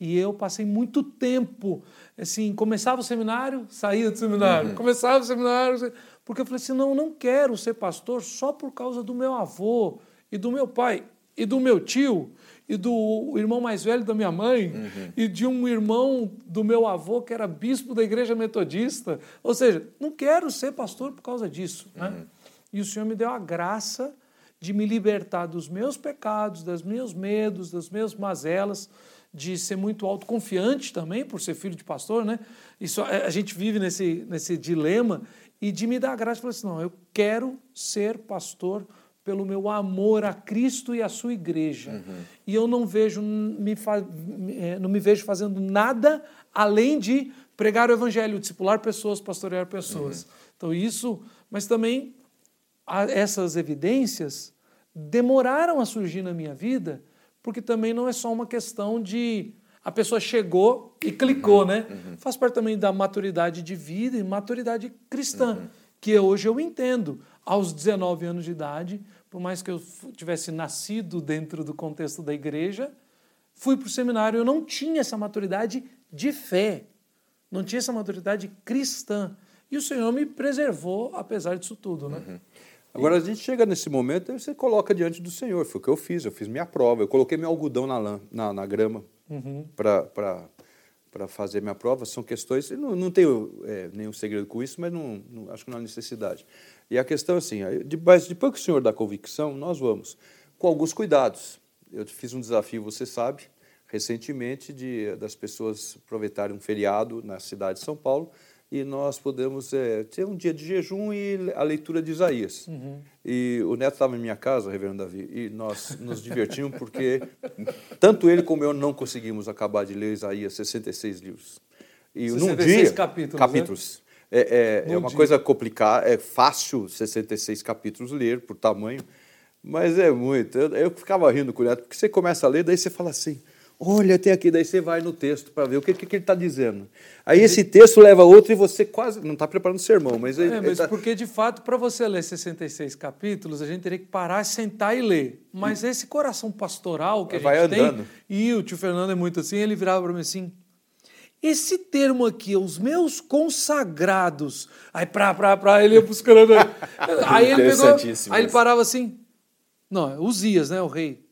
E eu passei muito tempo, assim, começava o seminário, saía do seminário, uhum. começava o seminário, porque eu falei assim, não, não quero ser pastor só por causa do meu avô e do meu pai e do meu tio e do irmão mais velho da minha mãe uhum. e de um irmão do meu avô que era bispo da igreja metodista. Ou seja, não quero ser pastor por causa disso. Né? Uhum. E o Senhor me deu a graça de me libertar dos meus pecados, dos meus medos, das minhas mazelas, de ser muito autoconfiante também, por ser filho de pastor, né? Isso, a gente vive nesse, nesse dilema, e de me dar a graça e falar assim: não, eu quero ser pastor pelo meu amor a Cristo e a sua igreja. Uhum. E eu não vejo me, é, não me vejo fazendo nada além de pregar o evangelho, discipular pessoas, pastorear pessoas. Uhum. Então isso, mas também essas evidências demoraram a surgir na minha vida, porque também não é só uma questão de a pessoa chegou e clicou, uhum, né? Uhum. Faz parte também da maturidade de vida e maturidade cristã, uhum. que hoje eu entendo. Aos 19 anos de idade, por mais que eu tivesse nascido dentro do contexto da igreja, fui para o seminário, eu não tinha essa maturidade de fé, não tinha essa maturidade cristã. E o Senhor me preservou apesar disso tudo, né? Agora a gente chega nesse momento e você coloca diante do Senhor. Foi o que eu fiz, eu fiz minha prova, eu coloquei meu algodão na, lã, na, na grama uhum. para fazer minha prova. São questões, não, não tenho é, nenhum segredo com isso, mas não, não, acho que não há necessidade. E a questão é assim, depois, depois que o Senhor dá convicção, nós vamos com alguns cuidados. Eu fiz um desafio, você sabe, recentemente, de, das pessoas aproveitarem um feriado na cidade de São Paulo e nós podemos é, ter um dia de jejum e a leitura de Isaías. Uhum. E o Neto estava em minha casa, reverendo Davi, e nós nos divertimos porque tanto ele como eu não conseguimos acabar de ler Isaías, 66 livros. E 66 num dia, capítulos. Né? capítulos. Né? É, é, é uma dia. coisa complicada, é fácil 66 capítulos ler por tamanho, mas é muito. Eu, eu ficava rindo com o Neto, porque você começa a ler, daí você fala assim Olha, tem aqui, daí você vai no texto para ver o que, que, que ele está dizendo. Aí esse texto leva outro e você quase. Não está preparando sermão, mas. É, mas tá... porque de fato, para você ler 66 capítulos, a gente teria que parar, sentar e ler. Mas e... esse coração pastoral que a vai gente andando. tem. E o tio Fernando é muito assim, ele virava para mim assim. Esse termo aqui, os meus consagrados. Aí, pra, pra, pra, ele ia buscando. aí ele pegou. Aí ele parava assim. Não, é Uzias, né? O rei.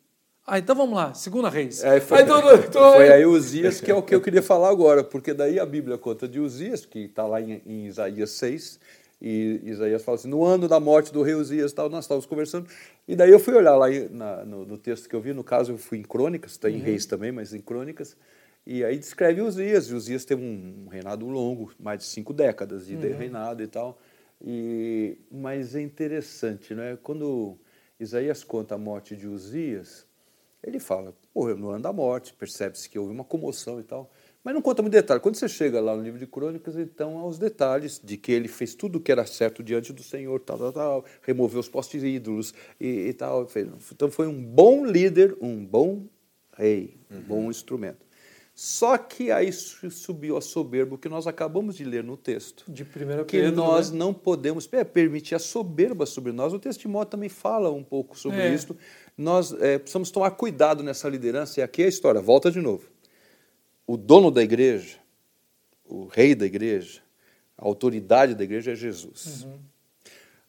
Ah, então vamos lá, segunda reis. É, foi, aí, tô, tô... foi aí Uzias que é o que eu queria falar agora, porque daí a Bíblia conta de Uzias, que está lá em, em, Isaías 6, e Isaías fala assim, no ano da morte do rei Uzias, tal, nós estávamos conversando, e daí eu fui olhar lá na, no, no, texto que eu vi, no caso eu fui em Crônicas, está em uhum. Reis também, mas em Crônicas, e aí descreve Uzias, e Uzias teve um, um reinado longo, mais de cinco décadas de uhum. reinado e tal, e, mas é interessante, né? quando Isaías conta a morte de Uzias, ele fala, morreu no ano da morte, percebe-se que houve uma comoção e tal, mas não conta muito detalhe. Quando você chega lá no livro de Crônicas, então há os detalhes de que ele fez tudo o que era certo diante do Senhor, tal, tal, tal, removeu os postes ídolos e, e tal. Então foi um bom líder, um bom rei, um uhum. bom instrumento. Só que aí subiu a soberba, que nós acabamos de ler no texto. De primeira Que Pedro, nós né? não podemos é, permitir a soberba sobre nós. O texto de Timóteo também fala um pouco sobre é. isso nós é, precisamos tomar cuidado nessa liderança. E aqui é a história, volta de novo. O dono da igreja, o rei da igreja, a autoridade da igreja é Jesus. Uhum.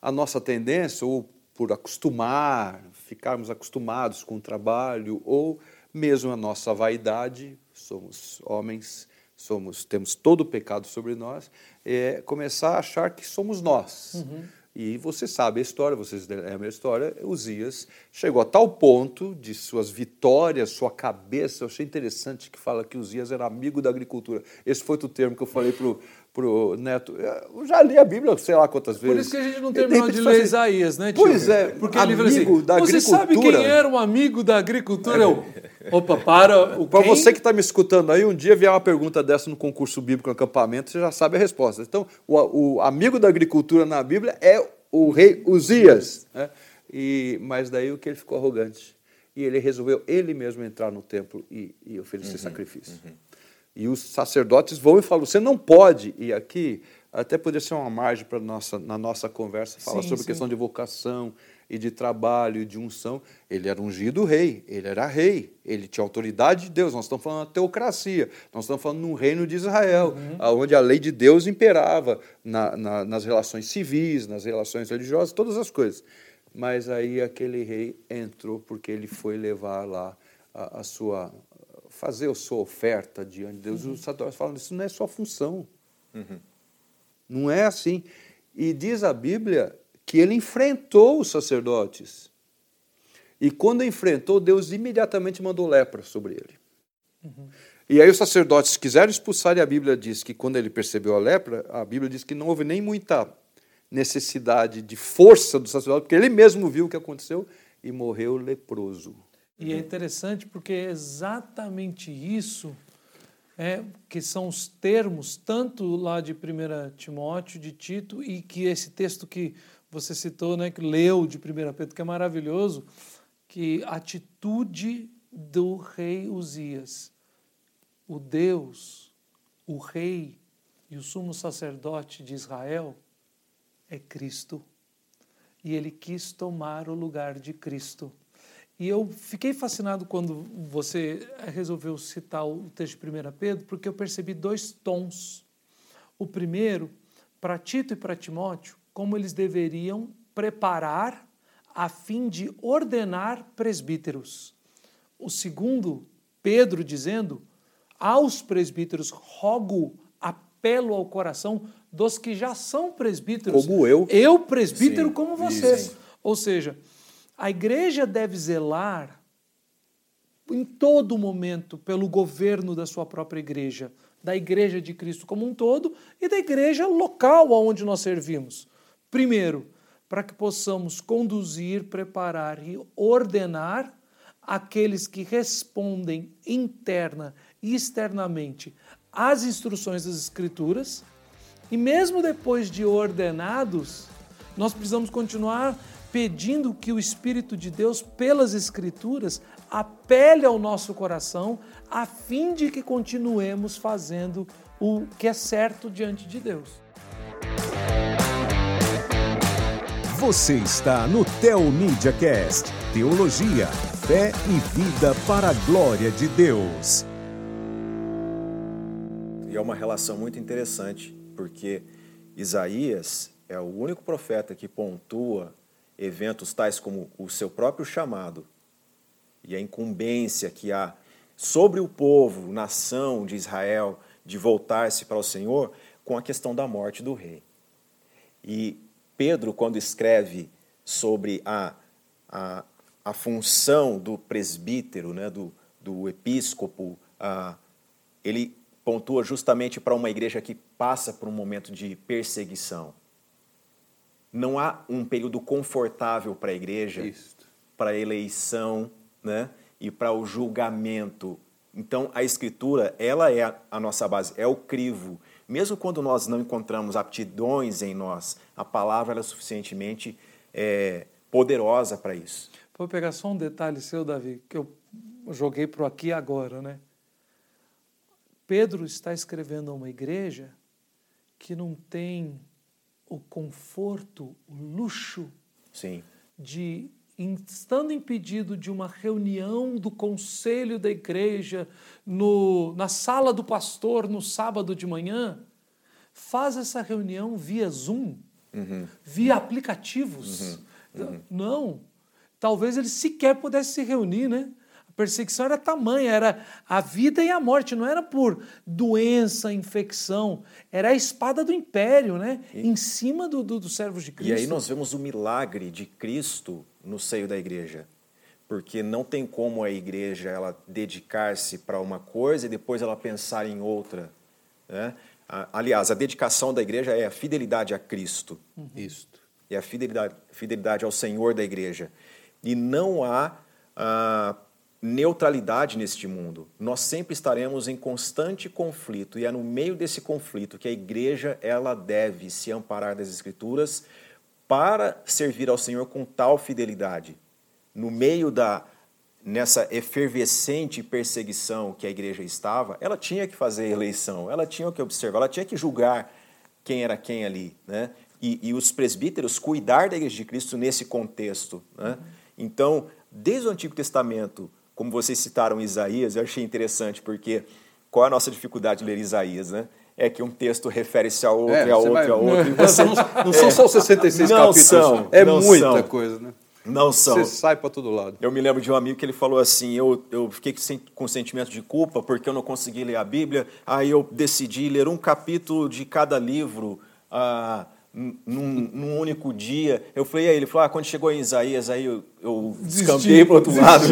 A nossa tendência, ou por acostumar, ficarmos acostumados com o trabalho, ou mesmo a nossa vaidade, somos homens, somos temos todo o pecado sobre nós, é começar a achar que somos nós. Uhum. E você sabe a história, vocês é a minha história, Uzias chegou a tal ponto de suas vitórias, sua cabeça, eu achei interessante que fala que Uzias era amigo da agricultura. Esse foi o termo que eu falei para pro Neto. Eu já li a Bíblia, sei lá quantas vezes. Por isso que a gente não terminou de ler Isaías, né, tio? Pois é, porque amigo ele assim, da Você sabe quem era um amigo da agricultura? Eu, opa, para. Para você que está me escutando aí, um dia vier uma pergunta dessa no concurso bíblico no acampamento, você já sabe a resposta. Então, o, o amigo da agricultura na Bíblia é o rei Uzias. Né? E, mas daí o que ele ficou arrogante. E ele resolveu ele mesmo entrar no templo e, e oferecer uhum, sacrifício. Uhum. E os sacerdotes vão e falam: você não pode. E aqui até poderia ser uma margem para nossa na nossa conversa falar sim, sobre sim. questão de vocação e de trabalho e de unção. Ele era ungido rei, ele era rei, ele tinha autoridade de Deus. Nós estamos falando de teocracia, nós estamos falando num reino de Israel, uhum. onde a lei de Deus imperava na, na, nas relações civis, nas relações religiosas, todas as coisas. Mas aí aquele rei entrou porque ele foi levar lá a, a sua fazer a sua oferta diante de Deus. Uhum. Os sacerdotes falam, isso não é sua função. Uhum. Não é assim. E diz a Bíblia que ele enfrentou os sacerdotes. E quando enfrentou, Deus imediatamente mandou lepra sobre ele. Uhum. E aí os sacerdotes quiseram expulsar, e a Bíblia diz que quando ele percebeu a lepra, a Bíblia diz que não houve nem muita necessidade de força do sacerdote, porque ele mesmo viu o que aconteceu e morreu leproso. E é interessante porque é exatamente isso é, que são os termos, tanto lá de 1 Timóteo, de Tito, e que esse texto que você citou, né, que leu de 1 Pedro, que é maravilhoso, que a atitude do rei Uzias, o Deus, o rei e o sumo sacerdote de Israel é Cristo. E ele quis tomar o lugar de Cristo. E eu fiquei fascinado quando você resolveu citar o texto de 1 Pedro, porque eu percebi dois tons. O primeiro, para Tito e para Timóteo, como eles deveriam preparar a fim de ordenar presbíteros. O segundo, Pedro dizendo, aos presbíteros rogo, apelo ao coração dos que já são presbíteros. Como eu. Eu, presbítero, Sim, como vocês. Ou seja, a igreja deve zelar em todo momento pelo governo da sua própria igreja, da igreja de Cristo como um todo e da igreja local aonde nós servimos. Primeiro, para que possamos conduzir, preparar e ordenar aqueles que respondem interna e externamente às instruções das Escrituras, e mesmo depois de ordenados, nós precisamos continuar pedindo que o Espírito de Deus, pelas Escrituras, apele ao nosso coração, a fim de que continuemos fazendo o que é certo diante de Deus. Você está no Teo Media Cast, Teologia, fé e vida para a glória de Deus. E é uma relação muito interessante, porque Isaías é o único profeta que pontua eventos tais como o seu próprio chamado e a incumbência que há sobre o povo, nação de Israel, de voltar-se para o Senhor, com a questão da morte do rei. E Pedro, quando escreve sobre a, a, a função do presbítero, né, do, do episcopo, ele pontua justamente para uma igreja que passa por um momento de perseguição. Não há um período confortável para a igreja, para a eleição né, e para o julgamento. Então, a escritura, ela é a, a nossa base, é o crivo. Mesmo quando nós não encontramos aptidões em nós, a palavra é suficientemente é, poderosa para isso. Vou pegar só um detalhe seu, Davi, que eu joguei para o aqui e agora, né? Pedro está escrevendo a uma igreja que não tem o conforto, o luxo Sim. de estando impedido de uma reunião do conselho da igreja no, na sala do pastor no sábado de manhã, faz essa reunião via Zoom, uhum. via aplicativos. Uhum. Não, talvez ele sequer pudesse se reunir, né? Perseguição era tamanha, era a vida e a morte, não era por doença, infecção, era a espada do império, né? E, em cima do, do, dos servos de Cristo. E aí nós vemos o milagre de Cristo no seio da igreja. Porque não tem como a igreja ela dedicar-se para uma coisa e depois ela pensar em outra. Né? Aliás, a dedicação da igreja é a fidelidade a Cristo. Uhum. Isso. É a fidelidade, fidelidade ao Senhor da igreja. E não há ah, neutralidade neste mundo. Nós sempre estaremos em constante conflito e é no meio desse conflito que a igreja ela deve se amparar das escrituras para servir ao Senhor com tal fidelidade. No meio da nessa efervescente perseguição que a igreja estava, ela tinha que fazer eleição, ela tinha que observar, ela tinha que julgar quem era quem ali, né? E, e os presbíteros cuidar da igreja de Cristo nesse contexto, né? Então, desde o Antigo Testamento como vocês citaram Isaías, eu achei interessante, porque qual é a nossa dificuldade de ler Isaías, né? É que um texto refere-se a outro, é, a outro, vai... a outro. Você... Não, não são só 66 não capítulos. São, é não muita são. coisa, né? Não são. Você sai para todo lado. Eu me lembro de um amigo que ele falou assim: eu, eu fiquei com sentimento de culpa porque eu não consegui ler a Bíblia, aí eu decidi ler um capítulo de cada livro. Ah, num, num, único dia. Eu falei, aí ele falou, ah, quando chegou em Isaías, aí eu, eu descampei para o outro lado.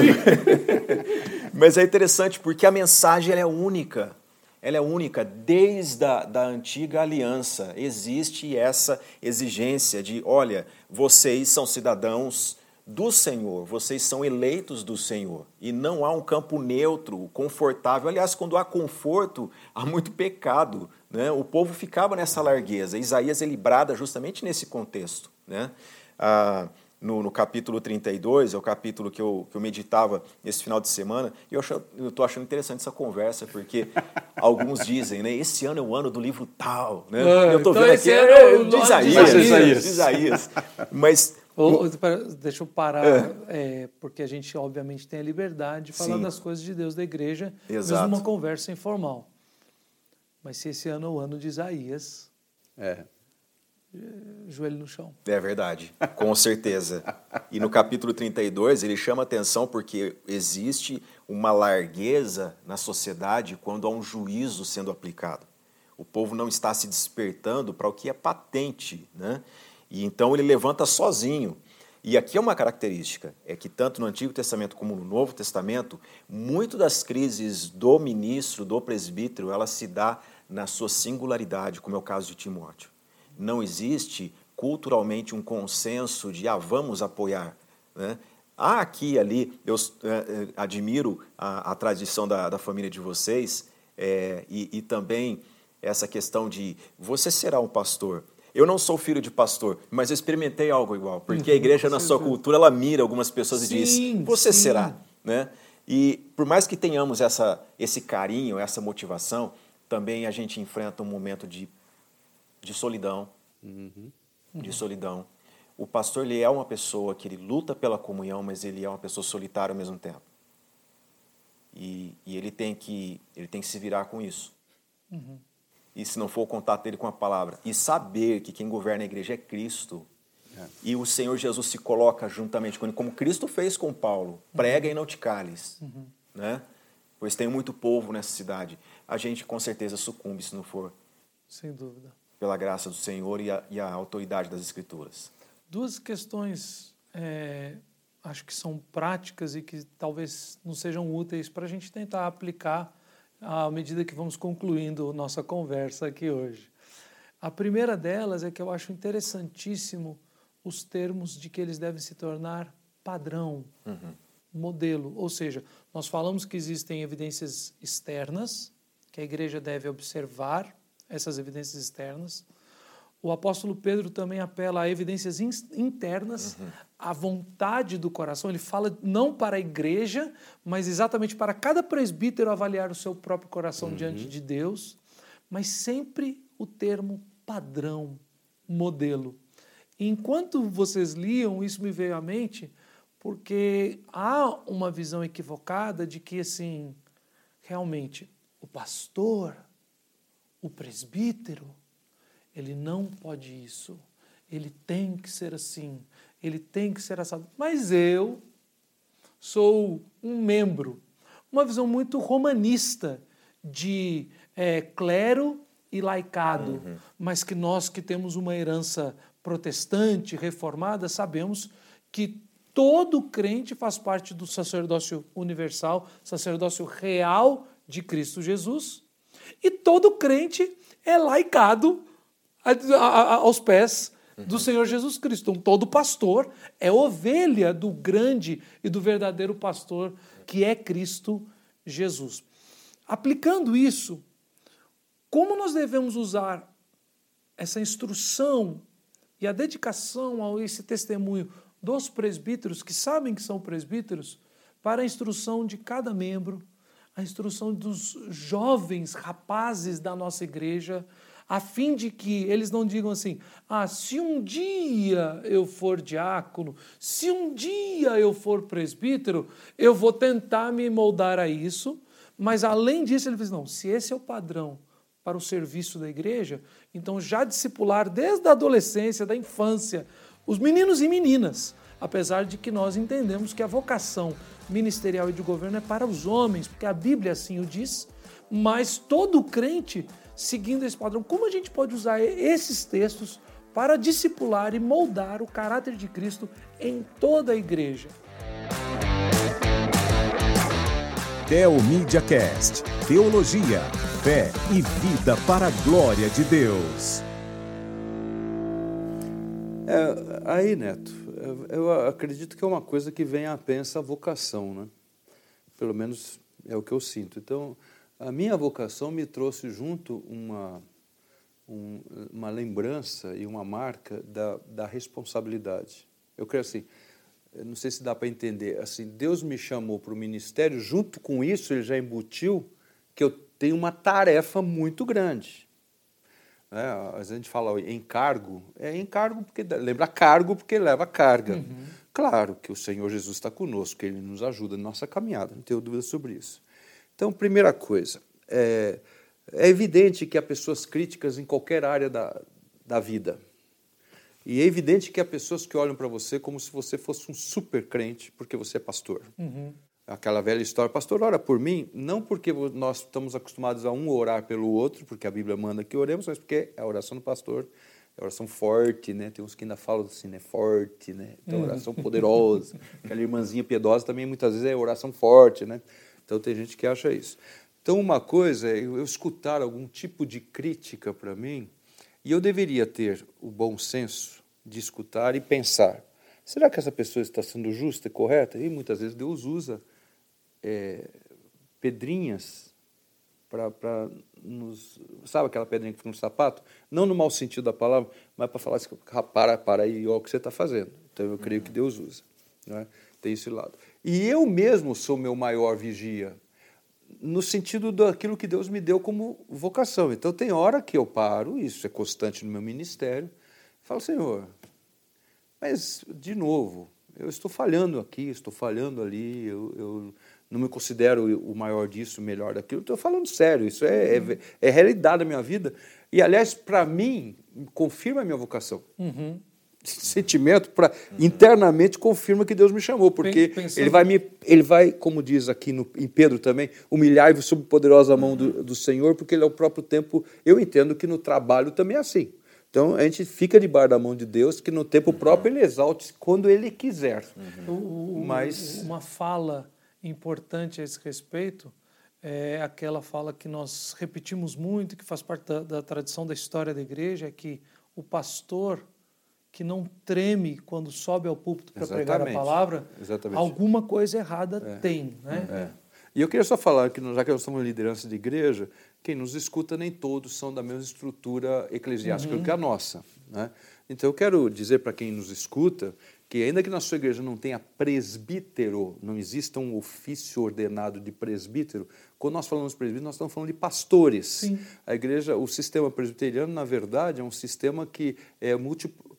Mas é interessante porque a mensagem é única. Ela é única desde a da antiga aliança. Existe essa exigência de, olha, vocês são cidadãos do Senhor, vocês são eleitos do Senhor. E não há um campo neutro, confortável. Aliás, quando há conforto, há muito pecado. Né? O povo ficava nessa largueza. Isaías ele brada justamente nesse contexto. Né? Ah, no, no, capítulo 32, é o capítulo que eu, que eu meditava esse final de semana, e eu estou achando interessante essa conversa, porque alguns dizem, né, esse ano é o ano do livro tal, né? Ah, eu estou então vendo aqui, é, é, o de Isaías, de Isaías. de Isaías. Mas deixa eu parar, é, porque a gente obviamente tem a liberdade de falar Sim. das coisas de Deus da igreja, Exato. mesmo uma conversa informal. Mas se esse ano é o ano de Isaías, É. joelho no chão. É verdade, com certeza. E no capítulo 32, ele chama atenção porque existe uma largueza na sociedade quando há um juízo sendo aplicado. O povo não está se despertando para o que é patente, né? E então ele levanta sozinho. E aqui é uma característica, é que tanto no Antigo Testamento como no Novo Testamento, muito das crises do ministro, do presbítero, ela se dá na sua singularidade, como é o caso de Timóteo não existe culturalmente um consenso de ah, vamos apoiar. Né? Há aqui e ali, eu eh, eh, admiro a, a tradição da, da família de vocês eh, e, e também essa questão de você será um pastor. Eu não sou filho de pastor, mas eu experimentei algo igual, porque a igreja na sua cultura ela mira algumas pessoas Sim, e diz você sim. será, né? E por mais que tenhamos essa esse carinho, essa motivação, também a gente enfrenta um momento de de solidão, de solidão. O pastor ele é uma pessoa que ele luta pela comunhão, mas ele é uma pessoa solitária ao mesmo tempo. E, e ele tem que ele tem que se virar com isso. E se não for o contato dele com a palavra e saber que quem governa a igreja é Cristo. E o Senhor Jesus se coloca juntamente com ele, como Cristo fez com Paulo. Prega e não te cales. Né? Pois tem muito povo nessa cidade. A gente com certeza sucumbe se não for Sem dúvida. pela graça do Senhor e a, e a autoridade das Escrituras. Duas questões, é, acho que são práticas e que talvez não sejam úteis para a gente tentar aplicar à medida que vamos concluindo nossa conversa aqui hoje. A primeira delas é que eu acho interessantíssimo os termos de que eles devem se tornar padrão, modelo. Ou seja, nós falamos que existem evidências externas, que a igreja deve observar essas evidências externas. O apóstolo Pedro também apela a evidências in- internas, à vontade do coração. Ele fala não para a igreja, mas exatamente para cada presbítero avaliar o seu próprio coração diante de Deus, mas sempre o termo padrão, modelo. Enquanto vocês liam, isso me veio à mente, porque há uma visão equivocada de que, assim, realmente, o pastor, o presbítero, ele não pode isso. Ele tem que ser assim. Ele tem que ser assado. Mas eu sou um membro. Uma visão muito romanista de é, clero e laicado. Mas que nós que temos uma herança protestante, reformada, sabemos que todo crente faz parte do sacerdócio universal, sacerdócio real de Cristo Jesus. E todo crente é laicado a- a- a- aos pés do Senhor Jesus Cristo. Então, todo pastor é ovelha do grande e do verdadeiro pastor que é Cristo Jesus. Aplicando isso, como nós devemos usar essa instrução e a dedicação a esse testemunho dos presbíteros, que sabem que são presbíteros, para a instrução de cada membro, a instrução dos jovens rapazes da nossa igreja, a fim de que eles não digam assim: ah, se um dia eu for diácono, se um dia eu for presbítero, eu vou tentar me moldar a isso, mas além disso, ele diz: não, se esse é o padrão para o serviço da igreja, então já discipular desde a adolescência, da infância, os meninos e meninas, apesar de que nós entendemos que a vocação ministerial e de governo é para os homens, porque a Bíblia assim o diz, mas todo crente seguindo esse padrão, como a gente pode usar esses textos para discipular e moldar o caráter de Cristo em toda a igreja? Teomídia Cast. Teologia, fé e vida para a glória de Deus. É, aí, Neto, Eu acredito que é uma coisa que vem a pensa a vocação, né? Pelo menos é o que eu sinto. Então, a minha vocação me trouxe junto uma, um, uma lembrança e uma marca da, da responsabilidade. Eu creio assim, não sei se dá para entender, assim, Deus me chamou para o ministério, junto com isso ele já embutiu que eu tenho uma tarefa muito grande. Né? Às vezes a gente fala encargo, é encargo porque lembra cargo porque leva carga. Uhum. Claro que o Senhor Jesus está conosco, Ele nos ajuda na nossa caminhada, não tenho dúvida sobre isso. Então, primeira coisa, é, é evidente que há pessoas críticas em qualquer área da, da vida. E é evidente que há pessoas que olham para você como se você fosse um super crente porque você é pastor. Uhum aquela velha história, pastor, ora por mim, não porque nós estamos acostumados a um orar pelo outro, porque a Bíblia manda que oremos, mas porque é a oração do pastor é oração forte, né? Tem uns que ainda falam assim, né? Forte, né? Então, oração poderosa. Aquela irmãzinha piedosa também muitas vezes é oração forte, né? Então, tem gente que acha isso. Então, uma coisa é eu escutar algum tipo de crítica para mim, e eu deveria ter o bom senso de escutar e pensar: será que essa pessoa está sendo justa e correta? E muitas vezes Deus usa é, pedrinhas para nos. Sabe aquela pedrinha que fica no sapato? Não no mau sentido da palavra, mas para falar assim, para, para aí, olha o que você está fazendo. Então eu creio que Deus usa. Né? Tem esse lado. E eu mesmo sou meu maior vigia, no sentido daquilo que Deus me deu como vocação. Então tem hora que eu paro, isso é constante no meu ministério, falo, Senhor, mas de novo, eu estou falhando aqui, estou falhando ali, eu, eu não me considero o maior disso, o melhor daquilo. Estou falando sério, isso é, é, é, realidade da minha vida. E, aliás, para mim, confirma a minha vocação. Uhum. Sentimento, para uhum. internamente confirma que Deus me chamou, porque Pensando... ele vai, me, ele vai, como diz aqui no, em Pedro também, humilhar-vos sob poderosa mão do, do Senhor, porque ele é o próprio tempo. Eu entendo que no trabalho também é assim. Então a gente fica debaixo da mão de Deus, que no tempo próprio ele exalte quando ele quiser. Uhum. Mas uma fala importante a esse respeito é aquela fala que nós repetimos muito, que faz parte da, da tradição da história da igreja, é que o pastor que não treme quando sobe ao púlpito para pregar a palavra, Exatamente. alguma coisa errada é. tem. Né? É. E eu queria só falar que, já que nós somos liderança de igreja, quem nos escuta nem todos são da mesma estrutura eclesiástica uhum. que a nossa. Né? Então eu quero dizer para quem nos escuta que ainda que na sua igreja não tenha presbítero, não exista um ofício ordenado de presbítero, quando nós falamos presbítero, nós estamos falando de pastores. Sim. A igreja, o sistema presbiteriano, na verdade, é um sistema que é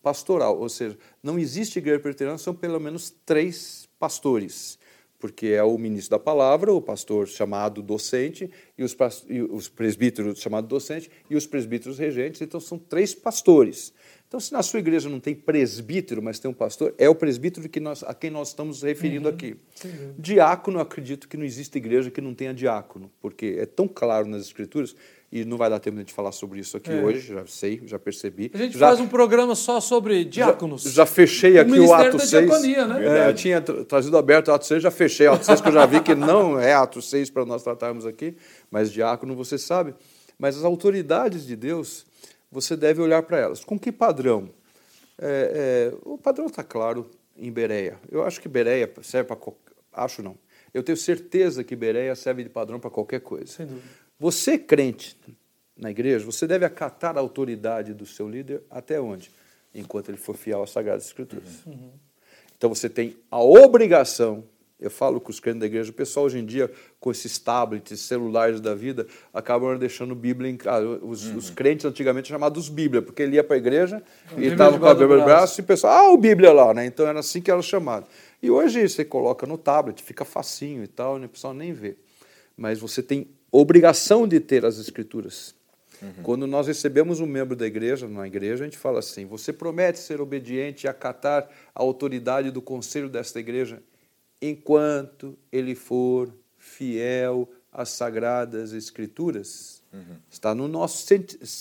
multipastoral, ou seja, não existe igreja presbiteriana, são pelo menos três pastores porque é o ministro da palavra, o pastor chamado docente, e os, e os presbíteros chamado docente, e os presbíteros regentes, então são três pastores. Então, se na sua igreja não tem presbítero, mas tem um pastor, é o presbítero que nós, a quem nós estamos referindo uhum. aqui. Sim. Diácono, acredito que não existe igreja que não tenha diácono, porque é tão claro nas escrituras, e não vai dar tempo de a gente falar sobre isso aqui é. hoje, já sei, já percebi. A gente já, faz um programa só sobre diáconos. Já, já fechei aqui o, o Ato 6. Diaconia, né? É, eu tinha trazido aberto o Ato 6, já fechei o Ato 6, que eu já vi que não é Ato 6 para nós tratarmos aqui, mas diácono você sabe. Mas as autoridades de Deus você deve olhar para elas. Com que padrão? É, é, o padrão está claro em Bereia. Eu acho que Bereia serve para. Acho não. Eu tenho certeza que Bereia serve de padrão para qualquer coisa. Sem dúvida. Você, crente na igreja, você deve acatar a autoridade do seu líder até onde? Enquanto ele for fiel às Sagradas Escrituras. Uhum. Então você tem a obrigação eu falo com os crentes da igreja, o pessoal hoje em dia, com esses tablets, celulares da vida, acabam deixando Bíblia em casa. Os, uhum. os crentes antigamente chamados Bíblia, porque ele ia para a igreja e estava com a Bíblia no braço e o pessoal, ah, o Bíblia lá, né? Então era assim que era chamado. E hoje você coloca no tablet, fica facinho e tal, né? o pessoal nem vê. Mas você tem obrigação de ter as escrituras. Uhum. Quando nós recebemos um membro da igreja, na igreja, a gente fala assim: você promete ser obediente e acatar a autoridade do conselho desta igreja? enquanto ele for fiel às sagradas escrituras. Uhum. Está no nosso,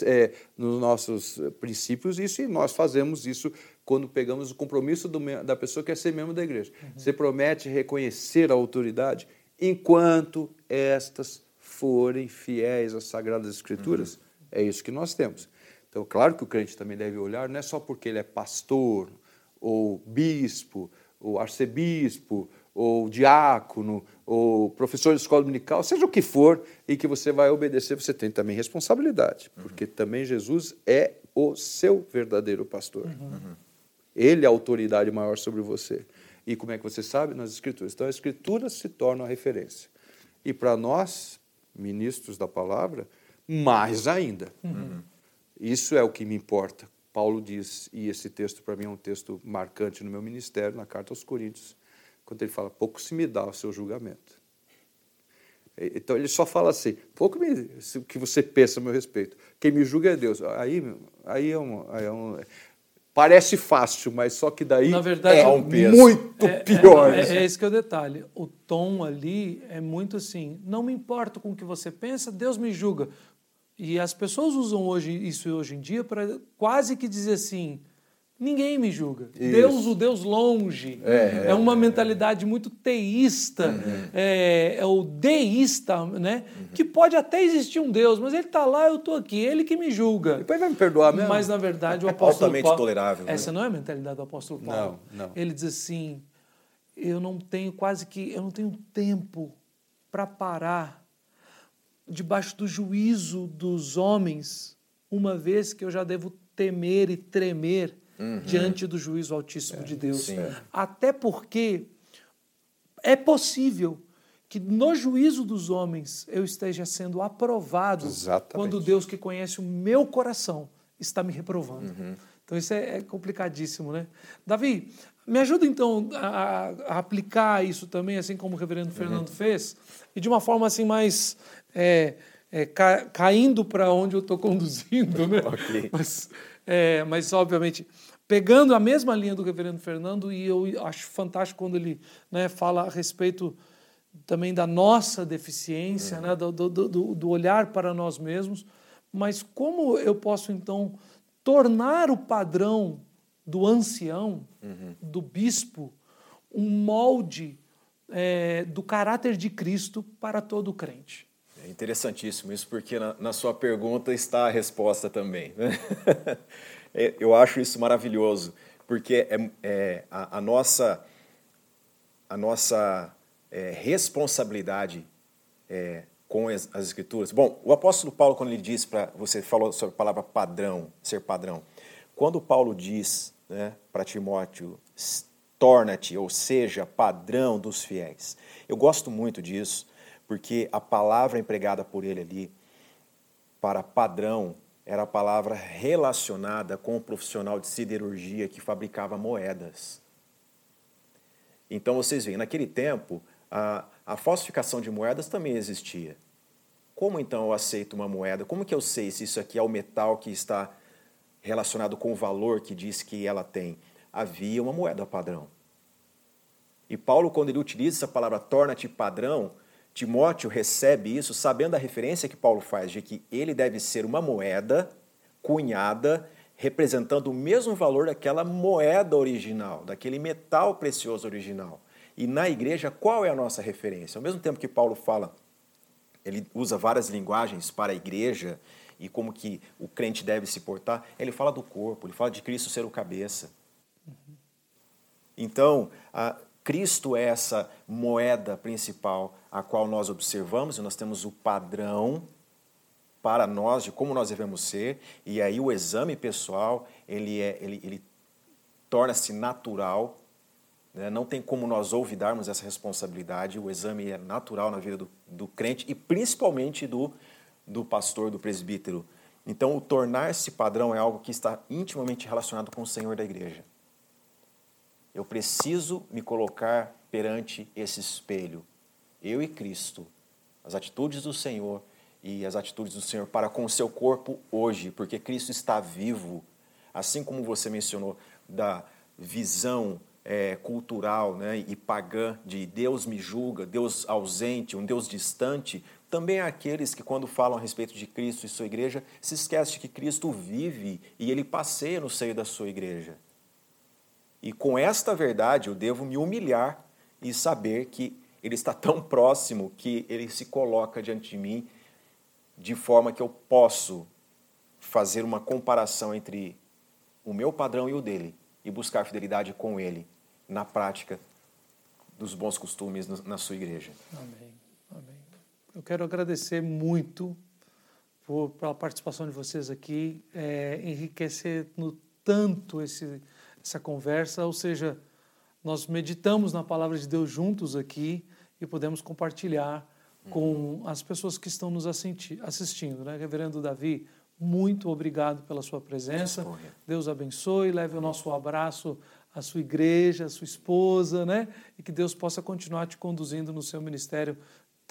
é, nos nossos princípios isso e nós fazemos isso quando pegamos o compromisso do, da pessoa que quer ser membro da igreja. Uhum. Você promete reconhecer a autoridade enquanto estas forem fiéis às sagradas escrituras. Uhum. É isso que nós temos. Então, claro que o crente também deve olhar, não é só porque ele é pastor, ou bispo, ou arcebispo, ou diácono, ou professor de escola dominical, seja o que for, e que você vai obedecer, você tem também responsabilidade, uhum. porque também Jesus é o seu verdadeiro pastor. Uhum. Ele é a autoridade maior sobre você. E como é que você sabe? Nas Escrituras. Então, a Escritura se torna a referência. E para nós, ministros da palavra, mais ainda. Uhum. Isso é o que me importa. Paulo diz, e esse texto para mim é um texto marcante no meu ministério, na carta aos Coríntios, quando ele fala: pouco se me dá o seu julgamento. Então ele só fala assim: pouco me, que você pensa a meu respeito. Quem me julga é Deus. Aí, aí, é, um, aí é um, Parece fácil, mas só que daí verdade, é um peso. muito é, pior. É, é, é, esse que é o detalhe. O tom ali é muito assim: não me importo com o que você pensa, Deus me julga. E as pessoas usam hoje isso hoje em dia para quase que dizer assim: ninguém me julga. Isso. Deus, o Deus longe. É, é uma mentalidade muito teísta, uhum. é, é, o deísta, né? Uhum. Que pode até existir um Deus, mas ele está lá, eu estou aqui, ele que me julga. Depois vai me perdoar mesmo. Mas na verdade o é apóstolo Altamente Paulo, tolerável. Né? Essa não é a mentalidade do apóstolo Paulo. Não, não. Ele diz assim: eu não tenho quase que eu não tenho tempo para parar debaixo do juízo dos homens, uma vez que eu já devo temer e tremer uhum. diante do juízo altíssimo é, de Deus. Sim. Até porque é possível que no juízo dos homens eu esteja sendo aprovado Exatamente. quando Deus que conhece o meu coração está me reprovando. Uhum. Então isso é, é, complicadíssimo, né? Davi, me ajuda então a, a, aplicar isso também, assim como o reverendo Fernando uhum. fez, e de uma forma assim mais é, é, ca, caindo para onde eu estou conduzindo, né? Okay. Mas, é, mas obviamente pegando a mesma linha do reverendo Fernando, e eu acho fantástico quando ele né, fala a respeito também da nossa deficiência, uhum. né, do, do, do, do, olhar para nós mesmos, mas como eu posso então tornar o padrão do ancião, uhum. do bispo, um molde é, do caráter de Cristo para todo crente? É interessantíssimo isso, porque na, na sua pergunta está a resposta também. Né? É, eu acho isso maravilhoso, porque é, é a, a, nossa, a nossa é, responsabilidade é, com as, as, Escrituras. Bom, o apóstolo Paulo, quando ele diz para. Você falou sobre a palavra padrão, ser padrão. Quando Paulo diz né, para Timóteo, torna-te, ou seja, padrão dos fiéis. Eu gosto muito disso, porque a palavra empregada por ele ali para padrão era a palavra relacionada com o profissional de siderurgia que fabricava moedas. Então vocês veem, naquele tempo, a, a falsificação de moedas também existia. Como então eu aceito uma moeda? Como que eu sei se isso aqui é o metal que está relacionado com o valor que diz que ela tem? Havia uma moeda padrão. E Paulo, quando ele utiliza essa palavra torna-te padrão, Timóteo recebe isso sabendo a referência que Paulo faz de que ele deve ser uma moeda cunhada representando o mesmo valor daquela moeda original, daquele metal precioso original. E na igreja, qual é a nossa referência? Ao mesmo tempo que Paulo fala, ele usa várias linguagens para a igreja e como que o crente deve se portar, ele fala do corpo, ele fala de Cristo ser o cabeça. Então, a, Cristo é essa moeda principal a qual nós observamos e nós temos o padrão para nós de como nós devemos ser. E aí o exame pessoal ele é ele, ele torna-se natural né? não tem como nós olvidarmos essa responsabilidade. O exame é natural na vida do, do crente e principalmente do do pastor do presbítero. Então o tornar-se padrão é algo que está intimamente relacionado com o Senhor da igreja eu preciso me colocar perante esse espelho, eu e Cristo, as atitudes do Senhor e as atitudes do Senhor para com o seu corpo hoje, porque Cristo está vivo. Assim como você mencionou da visão é, cultural né, e pagã de Deus me julga, Deus ausente, um Deus distante, também há aqueles que, quando falam a respeito de Cristo e sua igreja, se esquecem que Cristo vive e ele passeia no seio da sua igreja. E com esta verdade eu devo me humilhar e saber que ele está tão próximo que ele se coloca diante de mim de forma que eu posso fazer uma comparação entre o meu padrão e o dele e buscar fidelidade com Ele na prática dos bons costumes na sua igreja. Amém. Amém. Eu quero agradecer muito por, pela participação de vocês aqui, é, enriquecendo tanto esse, essa conversa, ou seja, nós meditamos na palavra de Deus juntos aqui e podemos compartilhar com as pessoas que estão nos assistindo. Né? Reverendo Davi, muito obrigado pela sua presença. Deus abençoe, leve o nosso abraço à sua igreja, à sua esposa, né? E que Deus possa continuar te conduzindo no seu ministério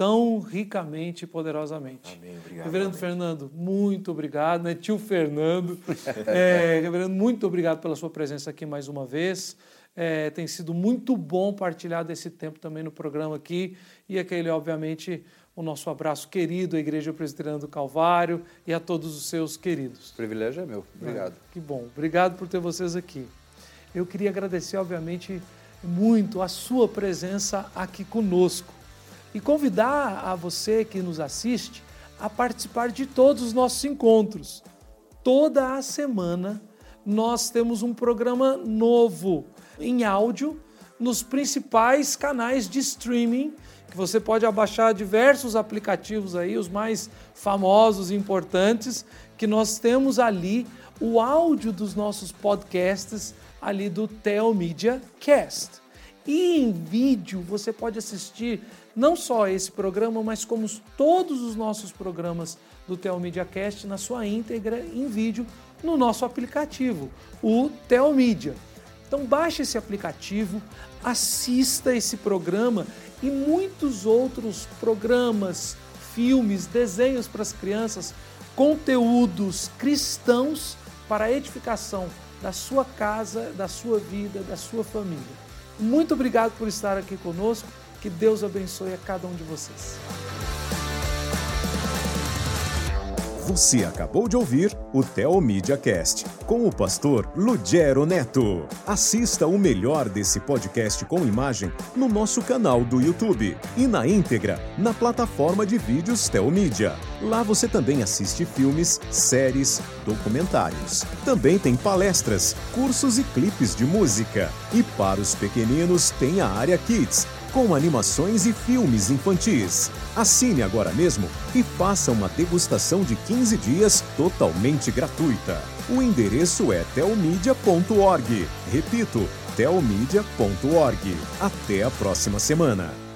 tão ricamente e poderosamente. Amém. Obrigado. Reverendo amém. Fernando, muito obrigado, né? Tio Fernando. é, Reverendo, muito obrigado pela sua presença aqui mais uma vez. É, tem sido muito bom partilhar desse tempo também no programa aqui. E aquele, obviamente, o nosso abraço querido à Igreja Presbiteriana do Calvário e a todos os seus queridos. O privilégio é meu. Obrigado. É, que bom. Obrigado por ter vocês aqui. Eu queria agradecer, obviamente, muito a sua presença aqui conosco e convidar a você que nos assiste a participar de todos os nossos encontros. Toda a semana nós temos um programa novo em áudio nos principais canais de streaming, que você pode abaixar diversos aplicativos aí, os mais famosos e importantes, que nós temos ali o áudio dos nossos podcasts ali do Telmedia Cast. E em vídeo você pode assistir não só esse programa, mas como todos os nossos programas do Telmedia Cast na sua íntegra em vídeo no nosso aplicativo, o Telmedia. Então baixe esse aplicativo, assista esse programa e muitos outros programas, filmes, desenhos para as crianças, conteúdos cristãos para a edificação da sua casa, da sua vida, da sua família. Muito obrigado por estar aqui conosco. Que Deus abençoe a cada um de vocês. Você acabou de ouvir o Teomídia Cast com o pastor Lugero Neto. Assista o melhor desse podcast com imagem no nosso canal do YouTube e na íntegra na plataforma de vídeos Teomídia. Lá você também assiste filmes, séries, documentários. Também tem palestras, cursos e clipes de música. E para os pequeninos tem a área Kids com animações e filmes infantis. Assine agora mesmo e faça uma degustação de 15 dias totalmente gratuita. O endereço é telmedia.org. Repito, telmedia.org. Até a próxima semana.